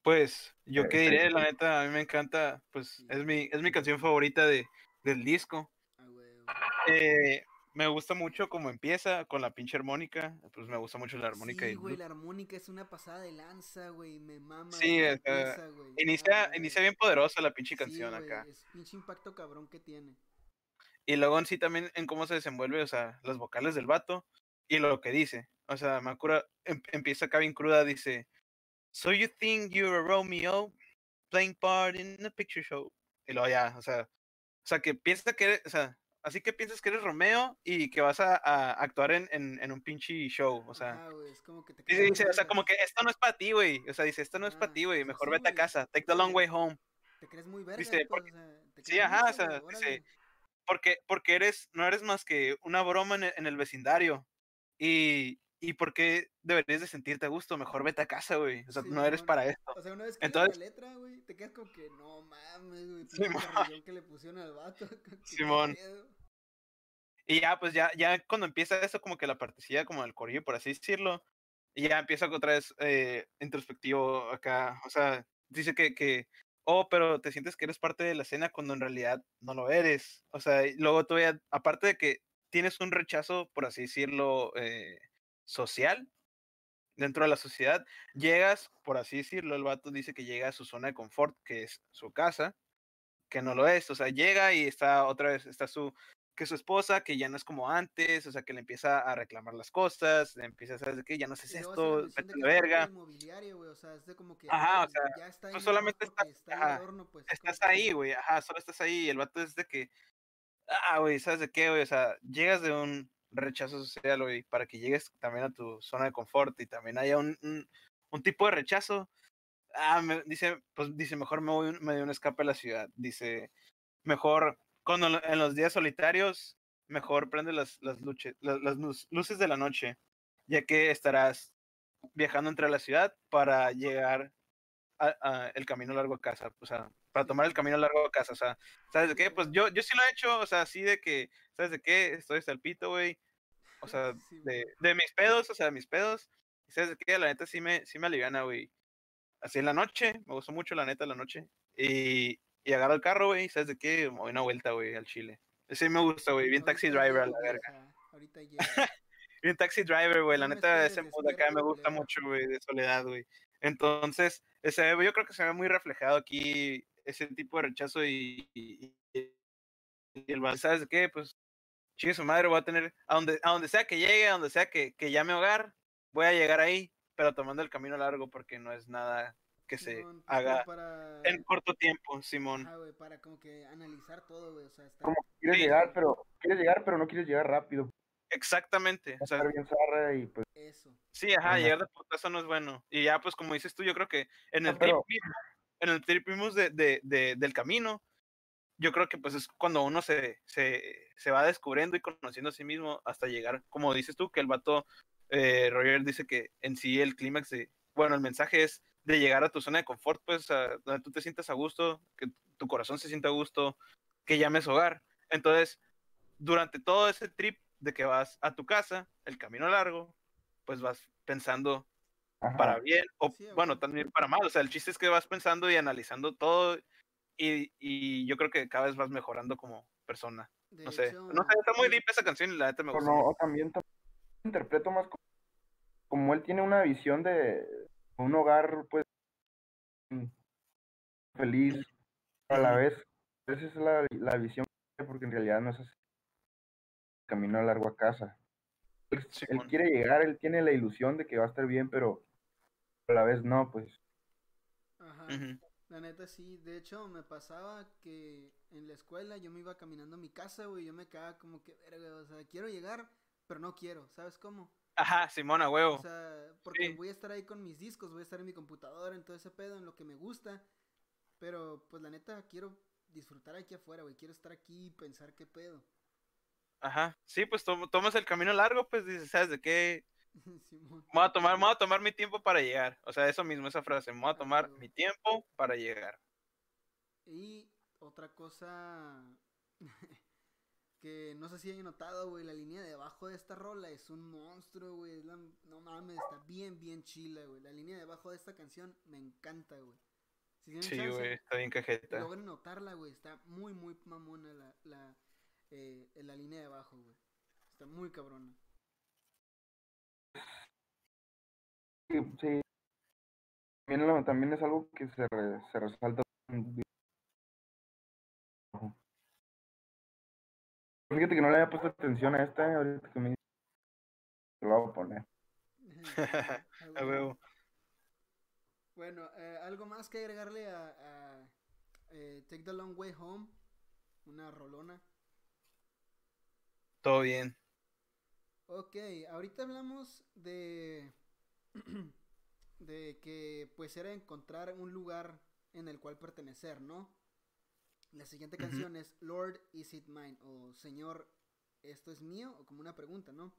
Pues, yo qué diré, la neta, a mí me encanta, pues, es mi, es mi canción favorita de, del disco.
Ah.
Eh, me gusta mucho cómo empieza con la pinche armónica, pues me gusta mucho la armónica
Sí,
y
güey, la armónica es una pasada de lanza, güey. Me mama.
Sí,
empieza, güey.
inicia,
Ah,
inicia bien poderosa la pinche
sí,
canción
güey,
acá.
Es pinche impacto cabrón que tiene.
Y luego en sí también en cómo se desenvuelve, o sea, las vocales del vato y lo que dice. O sea, Makura em- empieza acá bien cruda, dice, So you think you're a Romeo playing part in a picture show. Y luego ya, o sea, o sea, que piensa que eres, o sea, así que piensas que eres Romeo y que vas a, a actuar en, en, en un pinche show, o sea.
Ajá, güey, es como que te
Dice, dice, o sea, como que esto no es para ti, güey. O sea, dice, esto no es para
Ah,
ti, güey. Mejor
sí,
vete a casa. Take the long way home.
Te crees muy verga,
dice,
pues,
porque-
o sea, te
sí, ajá, o sea,
güey,
dice, porque, porque eres, no eres más que una broma en el, en el vecindario. Y, y porque deberías de sentirte a gusto, mejor vete a casa, güey. O sea, no eres para esto.
O sea, una vez que
Entonces-
la letra, güey, te quedas como que no mames, güey.
Simón.
Pinche carrillón que le pusieron al vato. que qué
Simón. Y ya, pues ya, ya cuando empieza eso, como que la partecilla como del corillo, por así decirlo, y ya empieza otra vez eh, introspectivo acá. O sea, dice que, que, oh, pero te sientes que eres parte de la escena cuando en realidad no lo eres. O sea, y luego todavía, aparte de que tienes un rechazo, por así decirlo, eh, social dentro de la sociedad, llegas, por así decirlo, el vato dice que llega a su zona de confort, que es su casa, que no lo es, o sea, llega y está otra vez, está su, que su esposa, que ya no es como antes, o sea, que le empieza a reclamar las cosas, le empieza a saber que ya no haces esto, vete la verga,
del mobiliario, güey, o sea, es de como que
Ajá,
ah,
o sea,
ya está ahí
no solamente está-
está
ajá,
adorno, pues, como
estás ahí, güey, ajá, solo estás ahí, y el vato es de que, ah, güey, ¿sabes de qué, güey? O sea, llegas de un rechazo social, güey, para que llegues también a tu zona de confort y también haya un, un, tipo de rechazo. Ah, me, dice, pues dice, mejor me voy, me doy un escape a la ciudad. Dice, mejor, cuando en los días solitarios, mejor prende las, las, las, las luces de la noche, ya que estarás viajando entre la ciudad para llegar a, a el camino largo a casa, o sea, para tomar el camino largo a casa, o sea, ¿sabes qué? Pues yo, yo sí lo he hecho, o sea, así de que, ¿sabes de qué? Estoy hasta el pito, güey, o sea, de, mis pedos, o sea, de mis pedos, y ¿sabes de qué? La neta sí me, sí me aliviana, güey, así en la noche, me gustó mucho la neta la noche, y, y agarro el carro, güey, ¿sabes de qué? Me una vuelta, güey, al Chile. Sí me gusta, güey, bien taxi driver a la verga.
Ahorita llego.
Bien taxi driver, güey. La
No
neta, ese mood acá me gusta mucho, güey, de soledad, güey. Entonces, ese, yo creo que se ve muy reflejado aquí ese tipo de rechazo y, y, y- el ¿sabes de qué? Pues, chingue su madre, voy a tener, a donde, a donde sea que llegue, a donde sea que, que llame hogar, voy a llegar ahí, pero tomando el camino largo porque no es nada que se
Simón, pues, como
haga
para...
en corto tiempo, Simón.
Ajá, güey, para como que analizar todo, güey, o sea, está...
Como quieres
Sí.
llegar, pero quieres llegar, pero no quieres llegar rápido.
Exactamente. O sea,
Estar bien zarra y pues
Eso.
Sí, ajá,
Ajá.
llegar de putazo no es bueno. Y ya, pues, como dices tú, yo creo que en
Ah,
el trip
pero-
mismo, en el trip mismo de, de, de- del camino, yo creo que pues es cuando uno se, se, se va descubriendo y conociendo a sí mismo hasta llegar, como dices tú, que el vato, eh, Roger dice que en sí el clímax de, bueno, el mensaje es de llegar a tu zona de confort, pues, a donde tú te sientas a gusto, que tu corazón se sienta a gusto, que llames hogar. Entonces, durante todo ese trip de que vas a tu casa, el camino largo, pues vas pensando
ajá.
para bien o
Sí,
bueno, también para mal. O sea, el chiste es que vas pensando y analizando todo y, y yo creo que cada vez vas mejorando como persona.
De
No sé,
hecho,
no sé, está muy deep esa canción y la neta me
O
gusta.
no, también, también interpreto más como, como él tiene una visión de un hogar pues feliz a la vez. Esa es la, la visión porque en realidad no es así. Camino largo a casa. Él, quiere llegar, él tiene la ilusión de que va a estar bien, pero a la vez no, pues.
Ajá.
Ujú.
La neta sí, de hecho me pasaba que en la escuela yo me iba caminando a mi casa, güey, yo me quedaba como que, verga, o sea, quiero llegar, pero no quiero, ¿sabes cómo?
Ajá, Simona, huevo.
O sea, porque
Sí.
voy a estar ahí con mis discos, voy a estar en mi computadora, en todo ese pedo, en lo que me gusta, pero pues la neta quiero disfrutar aquí afuera, güey, quiero estar aquí y pensar qué pedo.
Ajá. Sí, pues tom- tomas el camino largo, pues dices, ¿sabes de qué? Me voy a tomar, me voy a tomar mi tiempo para llegar. O sea, eso mismo, esa frase, me voy a tomar
huevo.
mi tiempo para llegar.
Y otra cosa que no sé si hayan notado, güey, la línea de abajo de esta rola es un monstruo, güey. No mames, está bien, bien chila, güey. La línea de abajo de esta canción me encanta, güey.
sí, güey, está bien cajeta.
Logren notarla, güey. Está muy, muy mamona la, la, eh, la línea de abajo, güey. Está muy cabrona.
Sí, También, es algo que se, se resalta. Fíjate que no le había puesto atención a esta, ahorita que me lo voy a poner.
a huevo.
Bueno, eh, algo más que agregarle a, a eh, Take the Long Way Home, una rolona.
Todo bien.
Ok, ahorita hablamos de de que pues era encontrar un lugar en el cual pertenecer, ¿no? La siguiente canción es Lord, is it mine? O Señor, ¿esto es mío? O como una pregunta, ¿no?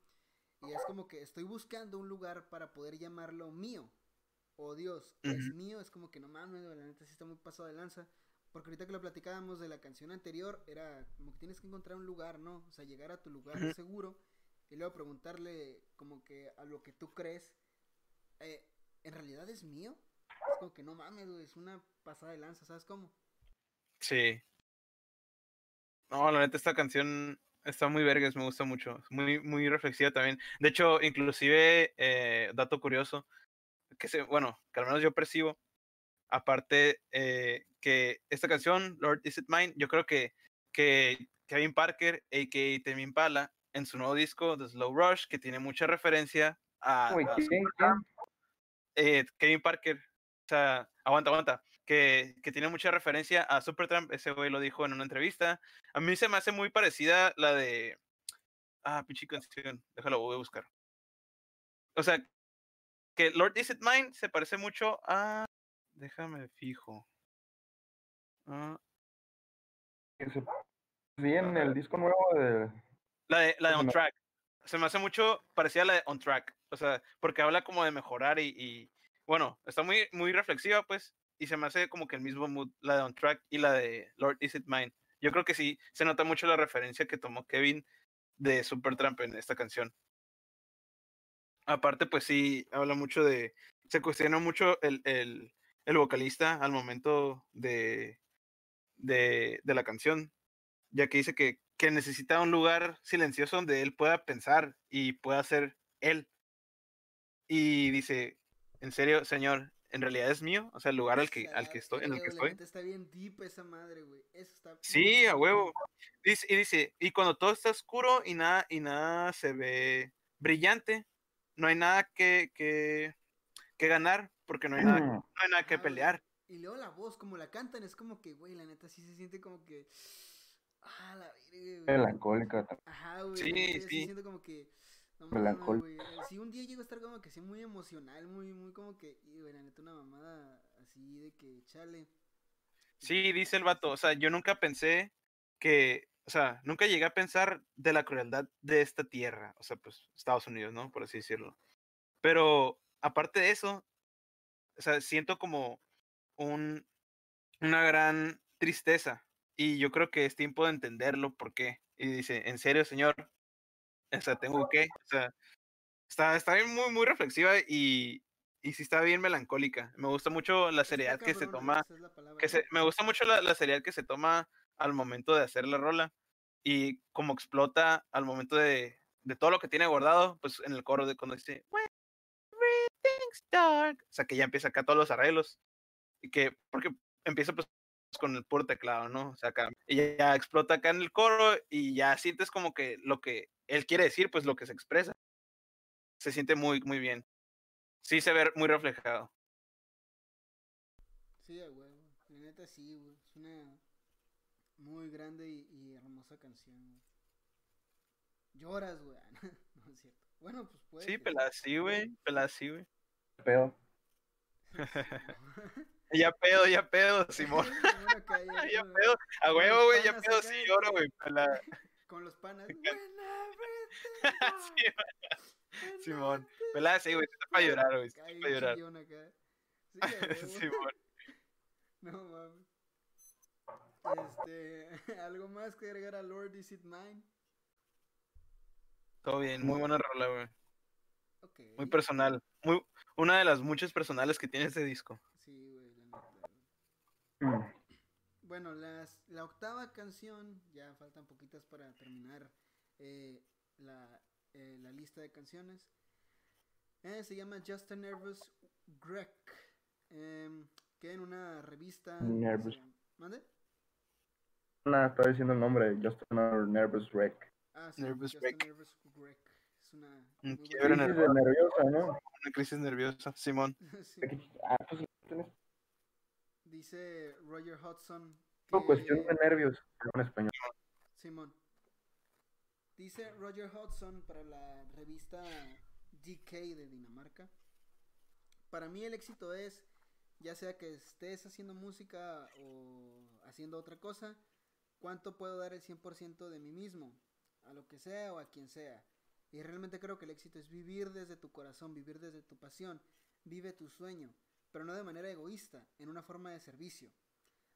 Y es como que estoy buscando un lugar para poder llamarlo mío. O Dios, es mío, es como que no mames, la neta sí está muy pasado de lanza. Porque ahorita que lo platicábamos de la canción anterior, era como que tienes que encontrar un lugar, ¿no? O sea, llegar a tu lugar seguro y luego preguntarle como que a lo que tú crees eh, ¿en realidad es mío? Es como que no mames, güey, es una pasada de lanza, ¿sabes cómo?
Sí. No, la neta, esta canción está muy vergas, me gusta mucho. Muy, muy reflexiva también. De hecho, inclusive, eh, dato curioso, que se, bueno, que al menos yo percibo, aparte eh, que esta canción, Lord Is It Mine, yo creo que, que Kevin Parker, a.k.a. Temi Impala, en su nuevo disco, The Slow Rush, que tiene mucha referencia a, eh, Kevin Parker, o sea, aguanta, aguanta, que, que, tiene mucha referencia a Supertramp, ese güey lo dijo en una entrevista. A mí se me hace muy parecida la de... Ah, pinche canción, déjalo, voy a buscar. O sea, que Lord Is It Mine se parece mucho a... Déjame fijo.
Ah. Sí, en el disco nuevo de...
La de, la de On Track. Se me hace mucho parecida a la de On Track. O sea, porque habla como de mejorar y, bueno, está muy, muy reflexiva, pues, y se me hace como que el mismo mood, la de On Track y la de Lord Is It Mine. Yo creo que sí, se nota mucho la referencia que tomó Kevin de Supertramp en esta canción. Aparte, pues sí, habla mucho de, se cuestiona mucho el, el, el vocalista al momento de, de, de la canción, ya que dice que, que necesita un lugar silencioso donde él pueda pensar y pueda ser él y dice, ¿en serio, señor? ¿En realidad es mío? O sea, el lugar al que, al que estoy, en el que estoy.
Está bien deep esa madre, güey. Eso está
sí, a huevo. Dice, y dice, y cuando todo está oscuro y nada, y nada se ve brillante, no hay nada que, que, que ganar, porque no hay nada, no hay nada que pelear.
Y luego la voz, como la cantan, es como que, güey, la neta sí se siente como que. Ah, la
virgen, Melancólica.
Ajá, güey.
Sí, sí. Se
siente como que no, Si un día llego a estar como que sí muy emocional, muy, muy como que, y güey, la neta una mamada así de que chale.
Sí, dice el vato, o sea, yo nunca pensé que, o sea, nunca llegué a pensar de la crueldad de esta tierra, o sea, pues Estados Unidos, ¿no? Por así decirlo. Pero aparte de eso, o sea, siento como un, una gran tristeza y yo creo que es tiempo de entenderlo, ¿por qué? Y dice, en serio, señor, o sea, tengo que, o sea, está, está bien muy, muy reflexiva y, y sí está bien melancólica. Me gusta mucho la seriedad que se toma, que se, me gusta mucho la, la seriedad que se toma al momento de hacer la rola y como explota al momento de, de todo lo que tiene guardado, pues en el coro de cuando dice, When everything's dark, o sea, que ya empieza acá todos los arreglos y que, porque empieza pues con el puro teclado, ¿no? O sea, acá, y ya explota acá en el coro y ya sientes como que lo que él quiere decir, pues lo que se expresa. Se siente muy, muy bien. Sí se ve muy reflejado.
Sí, güey. La neta sí, güey. Es una muy grande y, hermosa canción, Lloras, güey. no es cierto. Bueno, pues puede.
Sí, pelada sí, güey. Pelada sí, güey.
Pedo.
ya pedo, ya pedo, Simón. ya pedo. A huevo, güey, ya pedo, sí lloro, güey. Pelada.
Con los panas.
Simón. Pelada, sí, güey. Está para llorar, güey. Está para llorar.
Simón. No mames. Este, ¿algo más que agregar a Lord Is It Mine?
Todo bien, muy buena rola, güey. Muy personal. Muy, una de las muchas personales que tiene este disco.
Sí, güey, la neta.
Mm.
Bueno, las, la octava canción, ya faltan poquitas para terminar eh, la, eh, la lista de canciones. Eh, se llama Just a Nervous Wreck. em, que en una revista.
Nervous.
¿Mande?
Nada, estaba diciendo el nombre, Just Another Nervous Wreck.
Ah, sí,
Nervous
Just
Wreck.
a Nervous Wreck. Es una. Muy
Crisis nerviosa, ¿no?
Una crisis nerviosa, Simón.
Sí.
Ah, pues tienes
Dice Roger Hudson.
una cuestión
que-
de nervios en español.
Simón. Dice Roger Hodgson para la revista DK de Dinamarca. Para mí el éxito es, ya sea que estés haciendo música o haciendo otra cosa, cuánto puedo dar el 100% de mí mismo, a lo que sea o a quien sea. Y realmente creo que el éxito es vivir desde tu corazón, vivir desde tu pasión, vive tu sueño, pero no de manera egoísta, en una forma de servicio.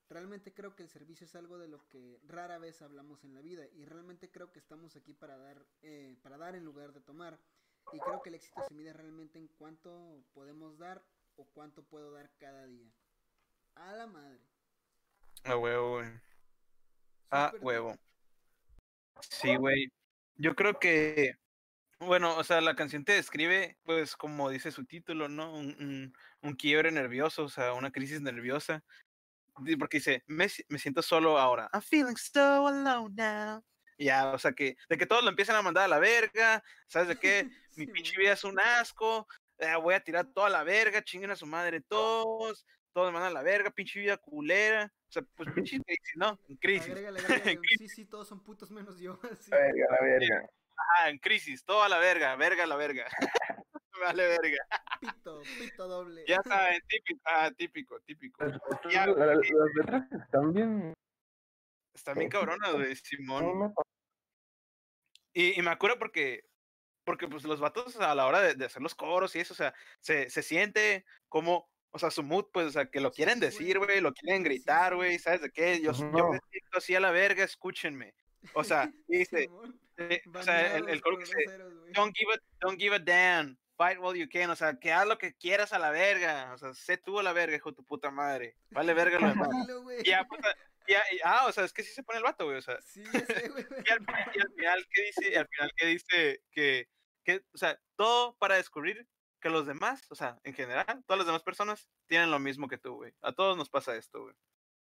Realmente creo que el servicio es algo de lo que rara vez hablamos en la vida y realmente creo que estamos aquí para dar, eh, para dar en lugar de tomar. Y creo que el éxito se mide realmente en cuánto podemos dar o cuánto puedo dar cada día. A la madre.
A huevo, güey. A huevo. Sí, güey. Yo creo que, bueno, o sea, la canción te describe, pues, como dice su título, ¿no? Un, un, un quiebre nervioso, o sea, una crisis nerviosa. Porque dice, me, me siento solo ahora. I'm feeling so alone now. Ya, o sea, que de que todos lo empiezan a mandar a la verga, ¿sabes de qué? Mi
Sí,
pinche vida es un asco, eh, voy a tirar toda la verga, chinguen a su madre todos, todos me mandan a la verga, pinche vida culera. O sea, pues pinche crisis, ¿no? En crisis.
Agrégale, agrégale, Sí, sí, todos son putos menos yo. así.
Verga, la verga.
Ah, en crisis, todo a la verga, verga a la verga. Me vale verga.
Pito, pito doble.
Ya saben, típico, ah, típico, típico.
Las,
Ya,
la- la- las letras están bien.
Está bien cabrona, güey, Simón. Y, y me acuerdo porque, porque pues los vatos a la hora de, de hacer los coros y eso, o sea, se, se siente como, o sea, su mood, pues, o sea, que lo quieren decir, güey, lo quieren gritar, güey, ¿sabes de qué? Yo, yo
No.
me siento así a la verga, escúchenme. O sea, dice, o sea, el, el coro que dice, don't give a, don't give a damn, fight while you can, o sea, que haz lo que quieras a la verga, o sea, sé tú a la verga, hijo de tu puta madre, vale verga lo demás. Ya, puta, ya, y- ah, o sea, es que sí se pone el vato, güey, o sea,
Sí, ya sé, güey.
y al, final- y al final que dice, y al final que dice que, que, o sea, todo para descubrir que los demás, o sea, en general, todas las demás personas tienen lo mismo que tú, güey. A todos nos pasa esto, güey.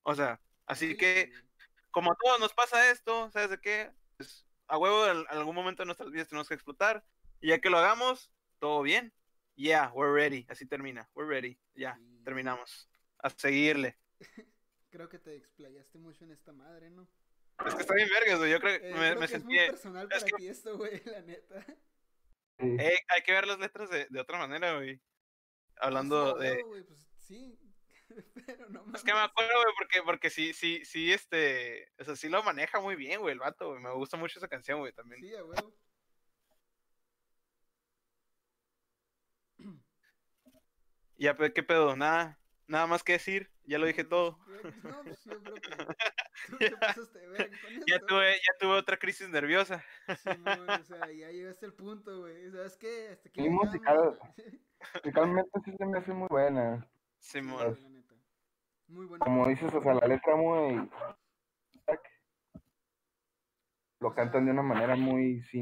O sea, así
Sí,
que,
güey.
Como a todos nos pasa esto, ¿sabes de qué? Pues, a huevo, en, en algún momento de nuestras vidas tenemos que explotar. Y ya que lo hagamos, todo bien. Yeah, we're ready. Así termina. We're ready. Ya,
Sí.
terminamos. A seguirle.
Creo que te explayaste mucho en esta madre, ¿no?
Es que está bien vergas, güey. Yo creo que
Eh,
me,
creo
me
que es
sentí...
muy personal
es
para
que-
ti esto, güey, la neta.
Eh, hay que ver las letras de, de otra manera, güey. Hablando
sea,
de...
pues sí. Pero no
Es que me
mames.
acuerdo, güey, porque, porque sí, sí, sí, este... O sea, sí lo maneja muy bien, güey, el vato, güey. Me gusta mucho esa canción, güey, también.
Sí, a huevo.
Y ya, pues, ¿qué pedo? Nada, nada más que decir. Ya lo dije todo.
No, pues yo creo que tú te pasaste de verga con
Ya tuve, ya tuve otra crisis nerviosa.
Simón, o sea, ya llegaste al punto, güey. ¿Sabes qué? Hasta
Sí, musical. Musicalmente sí se me hace muy buena.
Simón.
Muy buena.
Como dices, o sea, la letra muy. Lo cantan de una manera muy simple,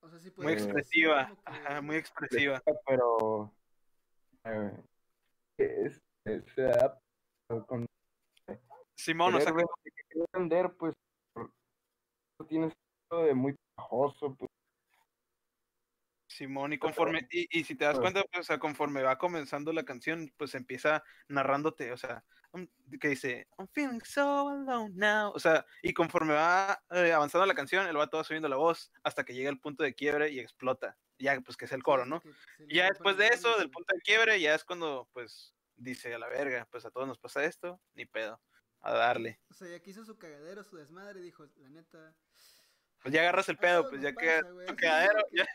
O sea, sí
Muy
puedes decir
expresiva.
que-
Ajá, muy expresiva.
pero. eh, es, es, con
Simón, o sea,
que vender, pues. Tienes algo de muy pajoso, pues.
Simón, y conforme, y, y si te das
Pues-
cuenta, pues, o sea, conforme va comenzando la canción, pues empieza narrándote, o sea, um, que dice, I'm feeling so alone now, o sea, y conforme va eh, avanzando la canción, vato va subiendo la voz hasta que llega el punto de quiebre y explota, ya, pues que es el coro, ¿no?
que
Y ya después de eso, del punto de quiebre, ya es cuando, pues, dice a la verga, pues a todos nos pasa esto, ni pedo, a darle.
O sea, ya que hizo su cagadero, su desmadre, dijo, la neta,
pues ya agarras el pedo, pues ya que
pasa,
su
Es
cagadero,
que-
ya-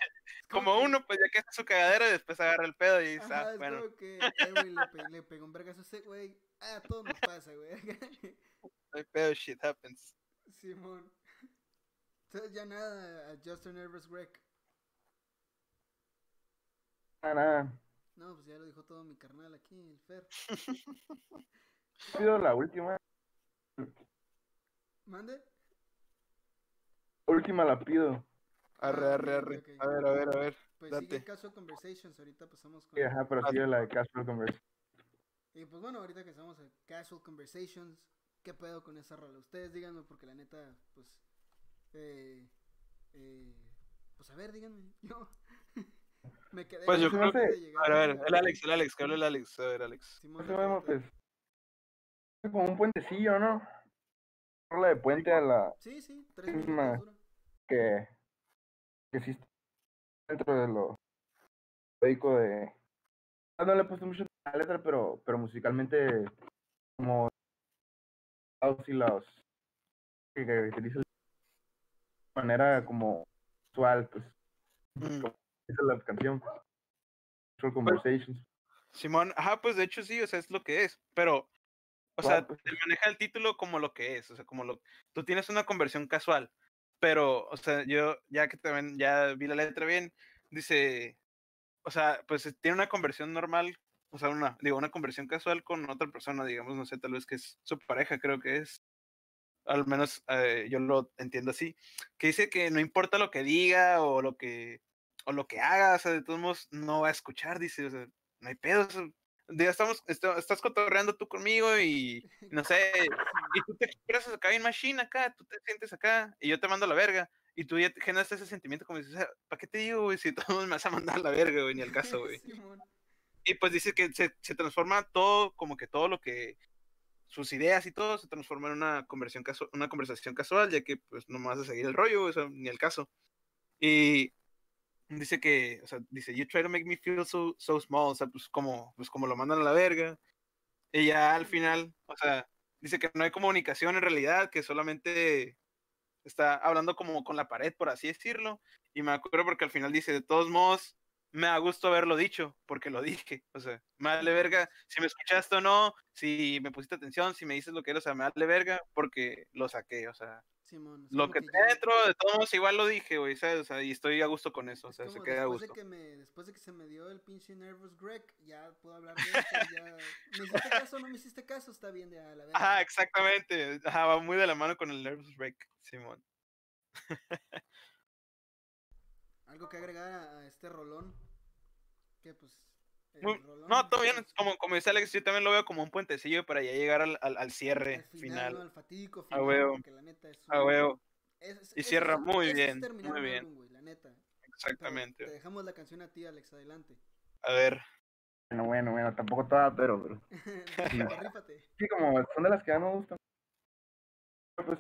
como uno, pues ya que hace su cagadero y después agarra el pedo y dice,
Ajá,
ah,
es
bueno,
como que, eh, güey, le, pe- le pegó un vergazo a ese güey. Ah, a todos nos pasa, güey.
no hay pedo, shit happens.
Simón. Entonces ya nada, a Justin Nervous Wreck.
Nada, nada.
No, pues ya lo dijo todo mi carnal aquí, el Fer.
Pido la última.
¿Mande?
Última la pido.
Arre,
Ah,
arre, arre.
ok.
A ver, a ver, a ver.
Pues
Date.
sigue Casual Conversations, ahorita pasamos con...
Sí, ajá, pero sigue la de Casual Conversation.
Y pues bueno, ahorita que estamos en Casual Conversations, ¿qué pedo con esa rola? Ustedes díganme porque la neta, pues... Eh, eh, pues a ver, díganme. Yo me quedé...
Pues yo
creo que-.
A ver, a ver, el Alex, el Alex, que hable el Alex. A ver, Alex.
Simón,
vemos, pues. Es como un puentecillo, ¿no? Rola de puente a la
Sí, sí, tres
Es
minutos
que, que sí está dentro de lo médico de. Ah, No le he puesto mucho a la letra, pero, pero musicalmente, como. y los. que caracteriza de manera como usual, pues.
Mm.
Esa es la canción. Casual Conversations.
Simón, ajá, pues de hecho sí, o sea, es lo que es, pero, o sea,
pues.
te maneja el título como lo que es, o sea, como lo, tú tienes una conversión casual, pero, o sea, yo, ya que también, ya vi la letra bien, dice, o sea, pues eh, tiene una conversión normal, o sea, una, digo, una conversión casual con otra persona, digamos, no sé, tal vez que es su pareja, creo que es, al menos eh, yo lo entiendo así, que dice que no importa lo que diga o lo que, o lo que haga, o sea, de todos modos, no va a escuchar, dice, o sea, no hay pedo. o sea, ya estamos, estás cotorreando tú conmigo y no sé, y tú te expresas acá en machine acá, tú te sientes acá y yo te mando a la verga. Y tú ya te generas ese sentimiento como dices, ¿para qué te digo, güey? Si todos me vas a mandar a la verga, güey, ni al caso, güey. Y pues dice que se, se transforma todo, como que todo lo que, sus ideas y todo, se transforma en una conversión casu- una conversación casual, ya que pues no me vas a seguir el rollo, o sea, ni el caso. Y dice que, o sea, dice, you try to make me feel so, so small, o sea, pues como, pues como lo mandan a la verga. Y ya al final, o sea, dice que no hay comunicación en realidad, que solamente está hablando como con la pared, por así decirlo. Y me acuerdo porque al final dice, de todos modos, me da gusto haberlo dicho, porque lo dije. O sea, me vale verga si me escuchaste o no, si me pusiste atención, si me dices lo que era, o sea, me vale verga porque lo saqué, o sea,
Simón,
lo que
ya-
tenía dentro, de todos igual lo dije, güey, ¿sabes? O sea, y estoy a gusto con eso, o sea, se queda a
después de
gusto.
que me después de que se me dio el pinche nervous Greg, ya puedo hablar de esto, ya me hiciste caso o no me hiciste caso, está bien de a la verga.
Ajá, exactamente. Ajá, va muy de la mano con el Nervous Break, Simón.
Algo que agregar a, a este rolón. Que pues
No, todo bien, como, como dice Alex, yo también lo veo como un puentecillo para ya llegar al, al, al cierre
al final,
final.
¿no? al fatídico
A
final,
huevo.
porque la neta es
A
un-
huevo,
es- es-
Y cierra
es-
muy bien, muy bien.
álbum, güey, la neta. Pero
exactamente.
Te dejamos la canción a ti, Alex, adelante.
A ver,
Bueno, bueno, bueno, tampoco toda, pero, pero sí, como son de las que ya me gustan. Pero, Pues,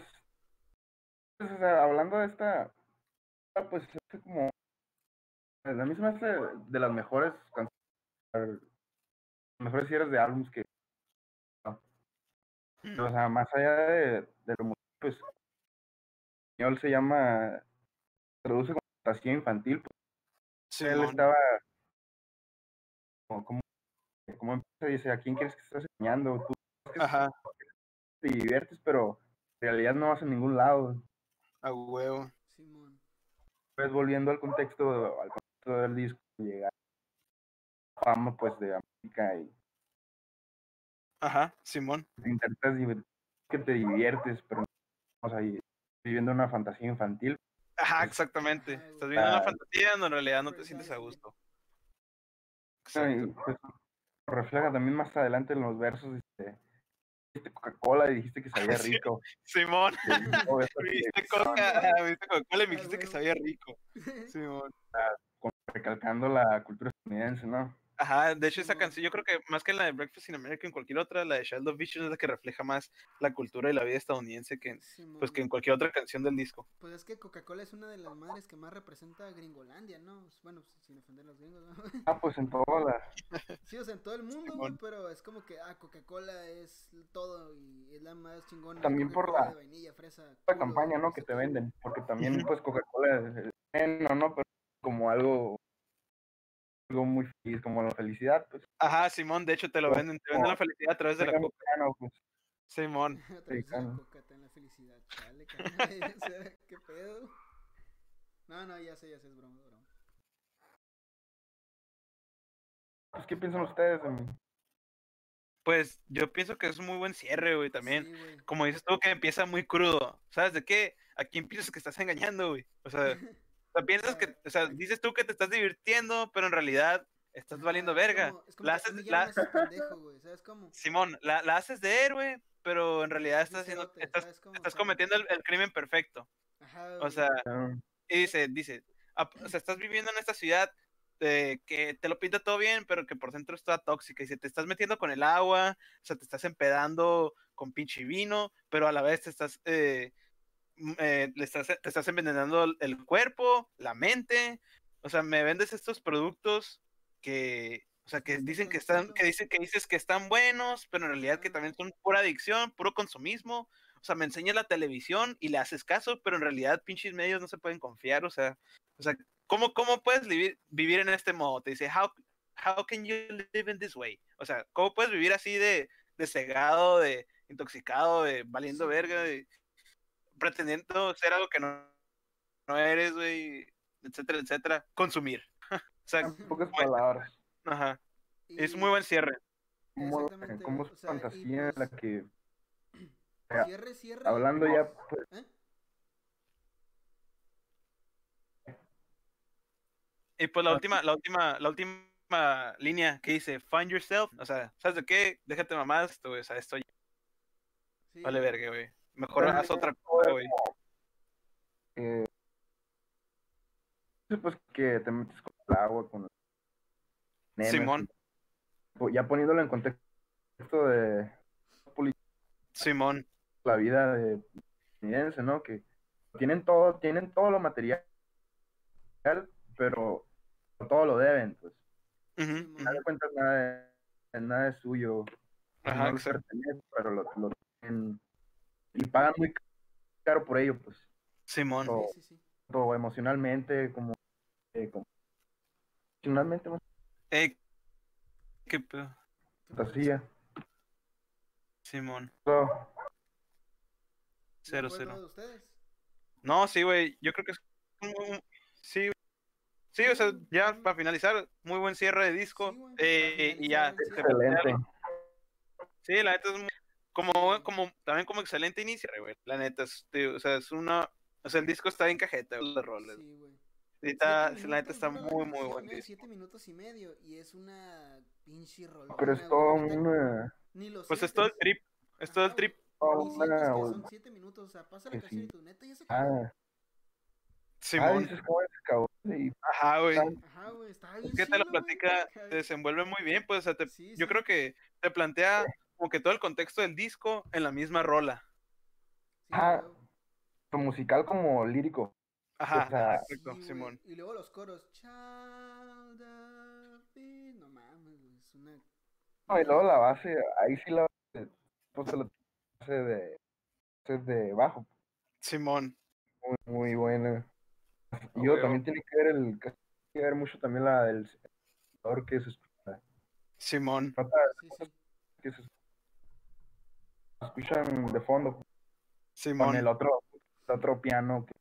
pues, o sea, hablando de esta, pues es como, a mí se me hace de las mejores canciones, mejores cierres de álbumes que,
Mm.
o sea, más allá de, de lo pues, en español se llama, traduce como fantasía infantil, pues, él
Simón.
estaba, como, como, como empieza, dice, ¿a quién quieres que estés enseñando? Tú
Ajá,
te diviertes, pero en realidad no vas a ningún lado.
a huevo.
Simón.
Pues volviendo al contexto, al contexto del disco, llegar fama pues de América y
Ajá, Simón.
te intentas que te diviertes, pero no estamos ahí viviendo una fantasía infantil.
Ajá, exactamente. Estás viviendo una
Ah.
fantasía donde en realidad no te sientes a gusto.
Y pues refleja también más adelante en los versos, dice, dijiste Coca-Cola y dijiste que sabía rico.
Simón, coca, diste Coca-Cola y me
Ah,
dijiste que sabía rico. Simón.
como recalcando la cultura estadounidense, ¿no?
Ajá, de hecho esa canción, yo creo que más que la de Breakfast in America en cualquier otra, la de Child of Vision es la que refleja más la cultura y la vida estadounidense que, en- pues, que en cualquier otra canción del disco.
Pues es que Coca-Cola es una de las madres que más representa a Gringolandia, ¿no? Bueno, sin ofender a los gringos, ¿no?
Ah, pues en todas las...
Sí, o sea, en todo el mundo, güey,
Simón.
pero es como que, ah, Coca-Cola es todo y es la más chingona.
También por la-
de vainilla, fresa,
la
culo,
campaña, ¿no? Que te venden, porque también, pues, Coca-Cola es bueno, ¿no? Pero como algo, algo muy feliz, como la felicidad, pues,
Ajá, Simón, de hecho te lo
Pues,
venden, te venden la felicidad a través de la coca.
pues,
Simón.
A través de la coca te la felicidad, chale, carnal, o sea, ¿qué pedo? No, no, ya sé, ya sé, es broma, es broma.
pues, ¿qué piensan ustedes de mí?
Pues yo pienso que es un muy buen cierre, güey, también.
Sí, güey.
Como dices tú, que empieza muy crudo. ¿Sabes de qué? ¿A quién piensas que estás engañando, güey? O sea, sea, piensas que, o sea, dices tú que te estás divirtiendo, pero en realidad estás valiendo
es
verga.
como- es como
La
que
haces, la-
pendejo, güey, ¿sabes cómo?
Simón, la, la haces de héroe, pero en realidad estás haciendo, estás, estás cometiendo el, el crimen perfecto.
Ajá,
O sea, y dice, dice, "Ah, o sea, estás viviendo en esta ciudad eh, que te lo pinta todo bien, pero que por dentro está tóxica. Y se te estás metiendo con el agua, o sea, te estás empedando con pinche vino, pero a la vez te estás, eh, eh, le estás, te estás envenenando el- cuerpo, la mente. O sea, me vendes estos productos que, o sea, que dicen que están, que dicen que dices que están buenos, pero en realidad que también son pura adicción, puro consumismo. O sea, me enseñas la televisión y le haces caso, pero en realidad pinches medios no se pueden confiar, o sea, o sea, ¿cómo, cómo puedes vivir, vivir en este modo? Te dice, how, how can you live in this way? O sea, ¿cómo puedes vivir así de, de cegado, de intoxicado, de valiendo verga, de pretendiendo ser algo que no, no eres, güey, etcétera, etcétera? Consumir. o sea,
en pocas
Bueno.
palabras,
ajá, es muy buen cierre.
como,
Exactamente,
como
o sea,
fantasía en la
pues-
que, sea,
Cierre, cierre.
hablando ya, pues,
¿Eh?
Y pues la
Ah.
última, la última, la última línea que dice, find yourself, o sea, ¿sabes de qué? Déjate mamás, tú, o sea, esto ya
Sí,
vale verga, güey. Mejor
Pero
haz otra cosa, güey.
sí, pues que te metes con el agua, con nenas,
Simón,
y- ya poniéndolo en contexto de
Simón,
la vida de estadounidense, ¿no? Que tienen todo, tienen todo lo material, pero todo lo deben, pues.
Simón.
Al final
ujú,
de nada es, nada es suyo,
ajá,
no
exacto.
pertenece, pero lo, lo tienen y pagan muy caro por ello, pues,
Simón,
todo,
Sí, sí, sí.
todo emocionalmente, como, eh, como emocionalmente, más
eh, qué pedo,
fantasía,
Simón,
todo.
¿Ya
cero, cero.
de ustedes?
No, sí, güey, yo creo que es un- un- sí, sí, o sea, ya para finalizar, muy buen cierre de disco,
Sí,
eh, y ya,
excelente.
Sí, la neta es muy- como, como, también como excelente inicio, güey. La neta, es, tío, o sea, es una, o sea, el disco está bien cajeta, güey, los roles.
Sí, güey.
Está-
Siete
la neta
minutos
está muy, muy
canción,
buen
¿eh?
disco.
Siete minutos y medio y es una pinche rolona,
Pero es todo una,
Ni lo
Pues es todo el trip, es todo el trip.
toda
Ni sientes que
una,
son siete minutos, o sea, pasa la
que
canción
sí.
y tu neta ya se acabó.
ah, ah,
Simón,
acabó, y
ajá, güey.
Ajá, güey, está bien
Es que te lo platica,
Ajá.
te desenvuelve muy bien, pues, o sea, te-
Sí,
yo
sí.
creo que te plantea como que todo el contexto del disco en la misma rola.
Ah, musical como lírico.
Ajá,
O sea,
exacto,
Sí, güey.
Simón.
Y luego los coros. Child of it. No mames, güey, es una.
No, y luego la base, ahí sí la base, pues la base de, base de bajo,
Simón,
muy, muy buena. Y yo también tiene que ver el, tiene que ver mucho también la del que se escucha,
Simón,
nota
Sí, sí.
que se escuchan de fondo con el otro, el otro piano que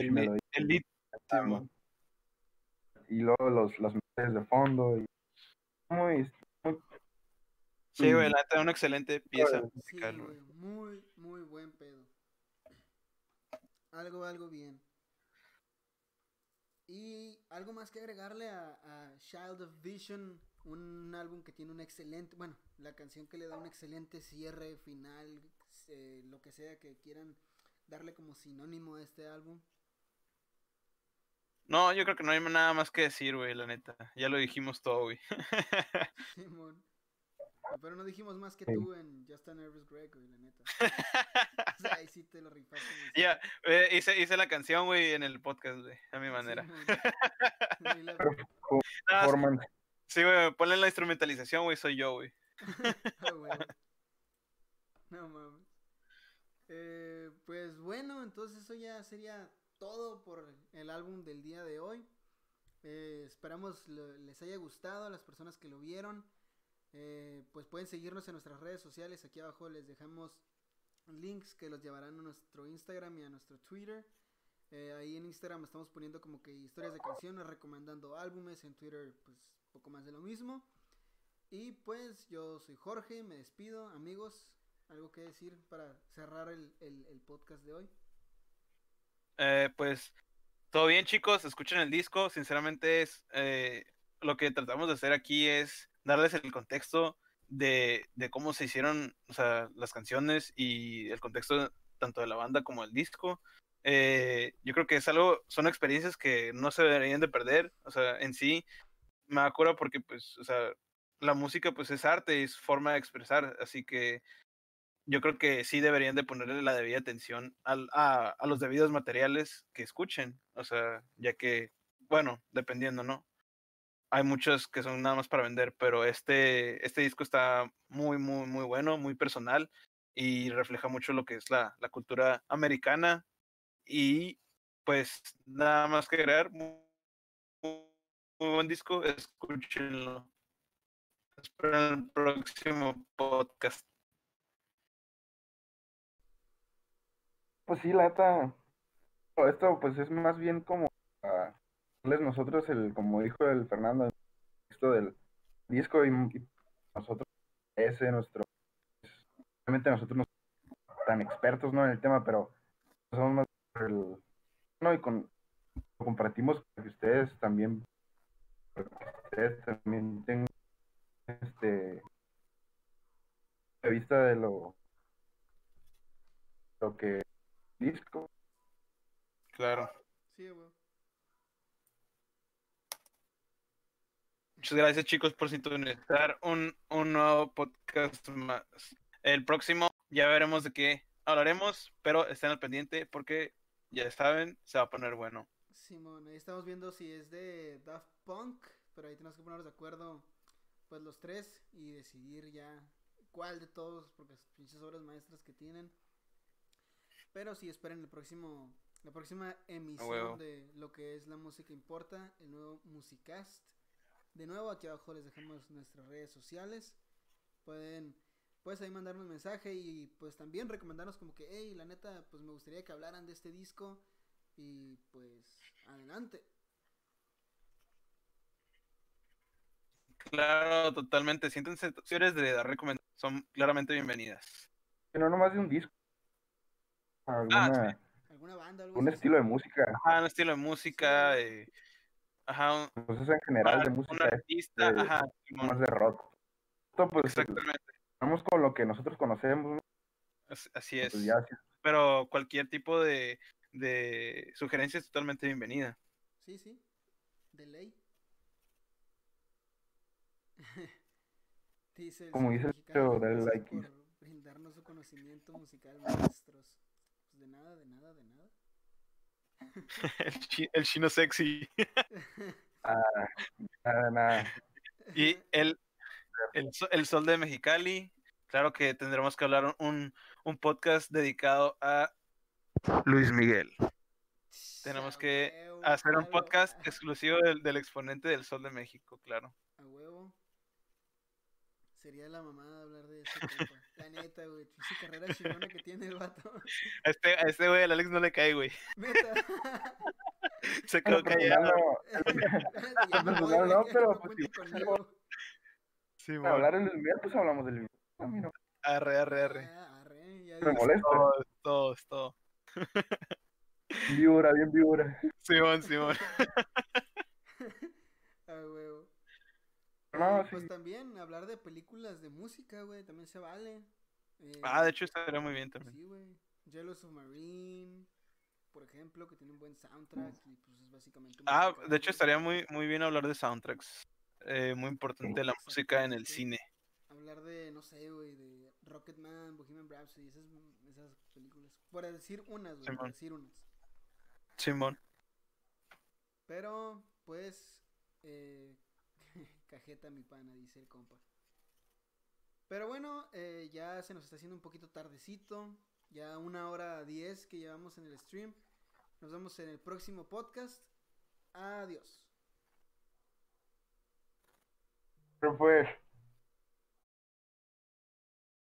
El, el lead, Simón.
y luego los, las melodías de fondo y muy, muy
Sí, güey, la neta, una excelente pieza
Sí,
Sí,
musical, güey.
güey, muy, muy buen pedo. Algo, algo bien. Y algo más que agregarle a, a Child of Vision, un álbum que tiene un excelente, bueno, la canción que le da un excelente cierre final, eh, lo que sea que quieran darle como sinónimo a este álbum.
No, yo creo que no hay nada más que decir, güey, la neta. Ya lo dijimos todo, güey.
Simón. Pero no dijimos más que
Sí.
tú en Just a Nervous Greg, güey, la neta. O sea, ahí sí te lo rifaste.
Ya, eh, hice, hice la canción, güey, en el podcast, güey, a mi manera. Ah, sí,
performance.
Sí, güey, ponle la instrumentalización, güey, soy yo, güey.
Ah. No mames. Eh, pues bueno, entonces eso ya sería todo por el álbum del día de hoy. Eh, esperamos lo- les haya gustado a las personas que lo vieron. Eh, pues pueden seguirnos en nuestras redes sociales. Aquí abajo les dejamos links que los llevarán a nuestro Instagram y a nuestro Twitter. Eh, ahí en Instagram estamos poniendo como que historias de canciones, recomendando álbumes. En Twitter, pues poco más de lo mismo. Y pues yo soy Jorge, me despido, amigos. ¿Algo que decir para cerrar el, el- podcast de hoy?
Eh, pues, todo bien, chicos, escuchen el disco. Sinceramente, es eh, lo que tratamos de hacer aquí es darles el contexto de, de cómo se hicieron o sea, las canciones y el contexto tanto de la banda como del disco. Eh, yo creo que es algo, son experiencias que no se deberían de perder. O sea, en sí, me acuerdo porque, pues, o sea, la música, pues, es arte, es forma de expresar. Así que yo creo que sí deberían de ponerle la debida atención al, a, a los debidos materiales que escuchen. O sea, ya que, bueno, dependiendo, ¿no? Hay muchos que son nada más para vender, pero este, este disco está muy, muy, muy bueno, muy personal y refleja mucho lo que es la, la cultura americana. Y pues nada más que agregar, muy, buen disco, escúchenlo. Espero el próximo podcast.
Pues sí, la neta. no, Esto pues es más bien como darles nosotros el, como dijo el Fernando, texto del disco y, nosotros ese nuestro obviamente nosotros no somos tan expertos no en el tema, pero somos más el no y con lo compartimos para que ustedes también también tengan este de vista de lo lo que disco
Claro.
Sí.
Muchas gracias chicos por sintonizar un, un nuevo podcast más. El próximo ya veremos de qué hablaremos, pero estén al pendiente porque ya saben, se va a poner bueno.
Simón, ahí estamos viendo si es de Daft Punk, pero ahí tenemos que ponernos de acuerdo, pues los tres y decidir ya cuál de todos, porque son pinches obras maestras que tienen. Pero sí, esperen el próximo, la próxima emisión de lo que es la música importa, el nuevo Musicast. De nuevo, aquí abajo les dejamos nuestras redes sociales. Pueden, pues ahí mandarnos mensaje y pues también recomendarnos como que, hey, la neta, pues me gustaría que hablaran de este disco. Y pues, adelante.
Claro, totalmente. Siéntense señores de dar recomendaciones. Son claramente bienvenidas.
no nomás de un disco alguna,
¿Alguna banda?
Un estilo de música
Ajá, un estilo de música. eh, ajá, un,
pues eso en general de
un
música es
artista.
de-
Ajá,
más de rock esto pues
exactamente.
vamos con lo que nosotros conocemos ¿no?
as- Así es.
pues ya sí,
Pero cualquier tipo de, de sugerencia es totalmente bienvenida.
Sí, sí. De ley. dice el
Como dice
mexicano,
like.
por brindarnos su conocimiento musical, maestros. Pues de nada, de nada, de nada.
El, chi- el chino sexy.
nada, nada.
Y el, el, el sol de Mexicali. Claro que tendremos que hablar un, un podcast dedicado a Luis Miguel. Tenemos que hacer un podcast exclusivo del, del exponente del sol de México, claro.
A huevo. Sería la mamada hablar de ese compa. La neta, güey. Pinche carrera chingona que tiene el vato.
A este, a este güey, al Alex no le cae, güey. Se quedó callado.
personal no,
güey,
pero
no
pues sí, no, hablar en el Miguel, pues hablamos del Miguel. No
Arre, arre, arre.
Ah, arre, ya
me molesta.
Todo, todo, todo.
Víbora, bien víbora.
Simón, Simón.
A huevo.
No,
pues
sí.
también hablar de películas de música, güey, también se vale. Eh,
Ah, de hecho estaría muy bien también.
Sí, güey. Yellow Submarine. por ejemplo, que tiene un buen soundtrack y pues es básicamente... un
Ah,
musical,
de hecho estaría muy, muy bien hablar de soundtracks. Eh, muy importante la música en el cine.
Hablar de, no sé, güey, de Rocketman, Bohemian Rhapsody, esas, esas películas. Por decir unas, güey, por
Simón.
decir unas.
Simón.
Pero, pues, eh, cajeta mi pana, dice el compa. Pero bueno, eh, ya se nos está haciendo un poquito tardecito. Ya una hora diez que llevamos en el stream. Nos vemos en el próximo podcast. Adiós.
Pero pues.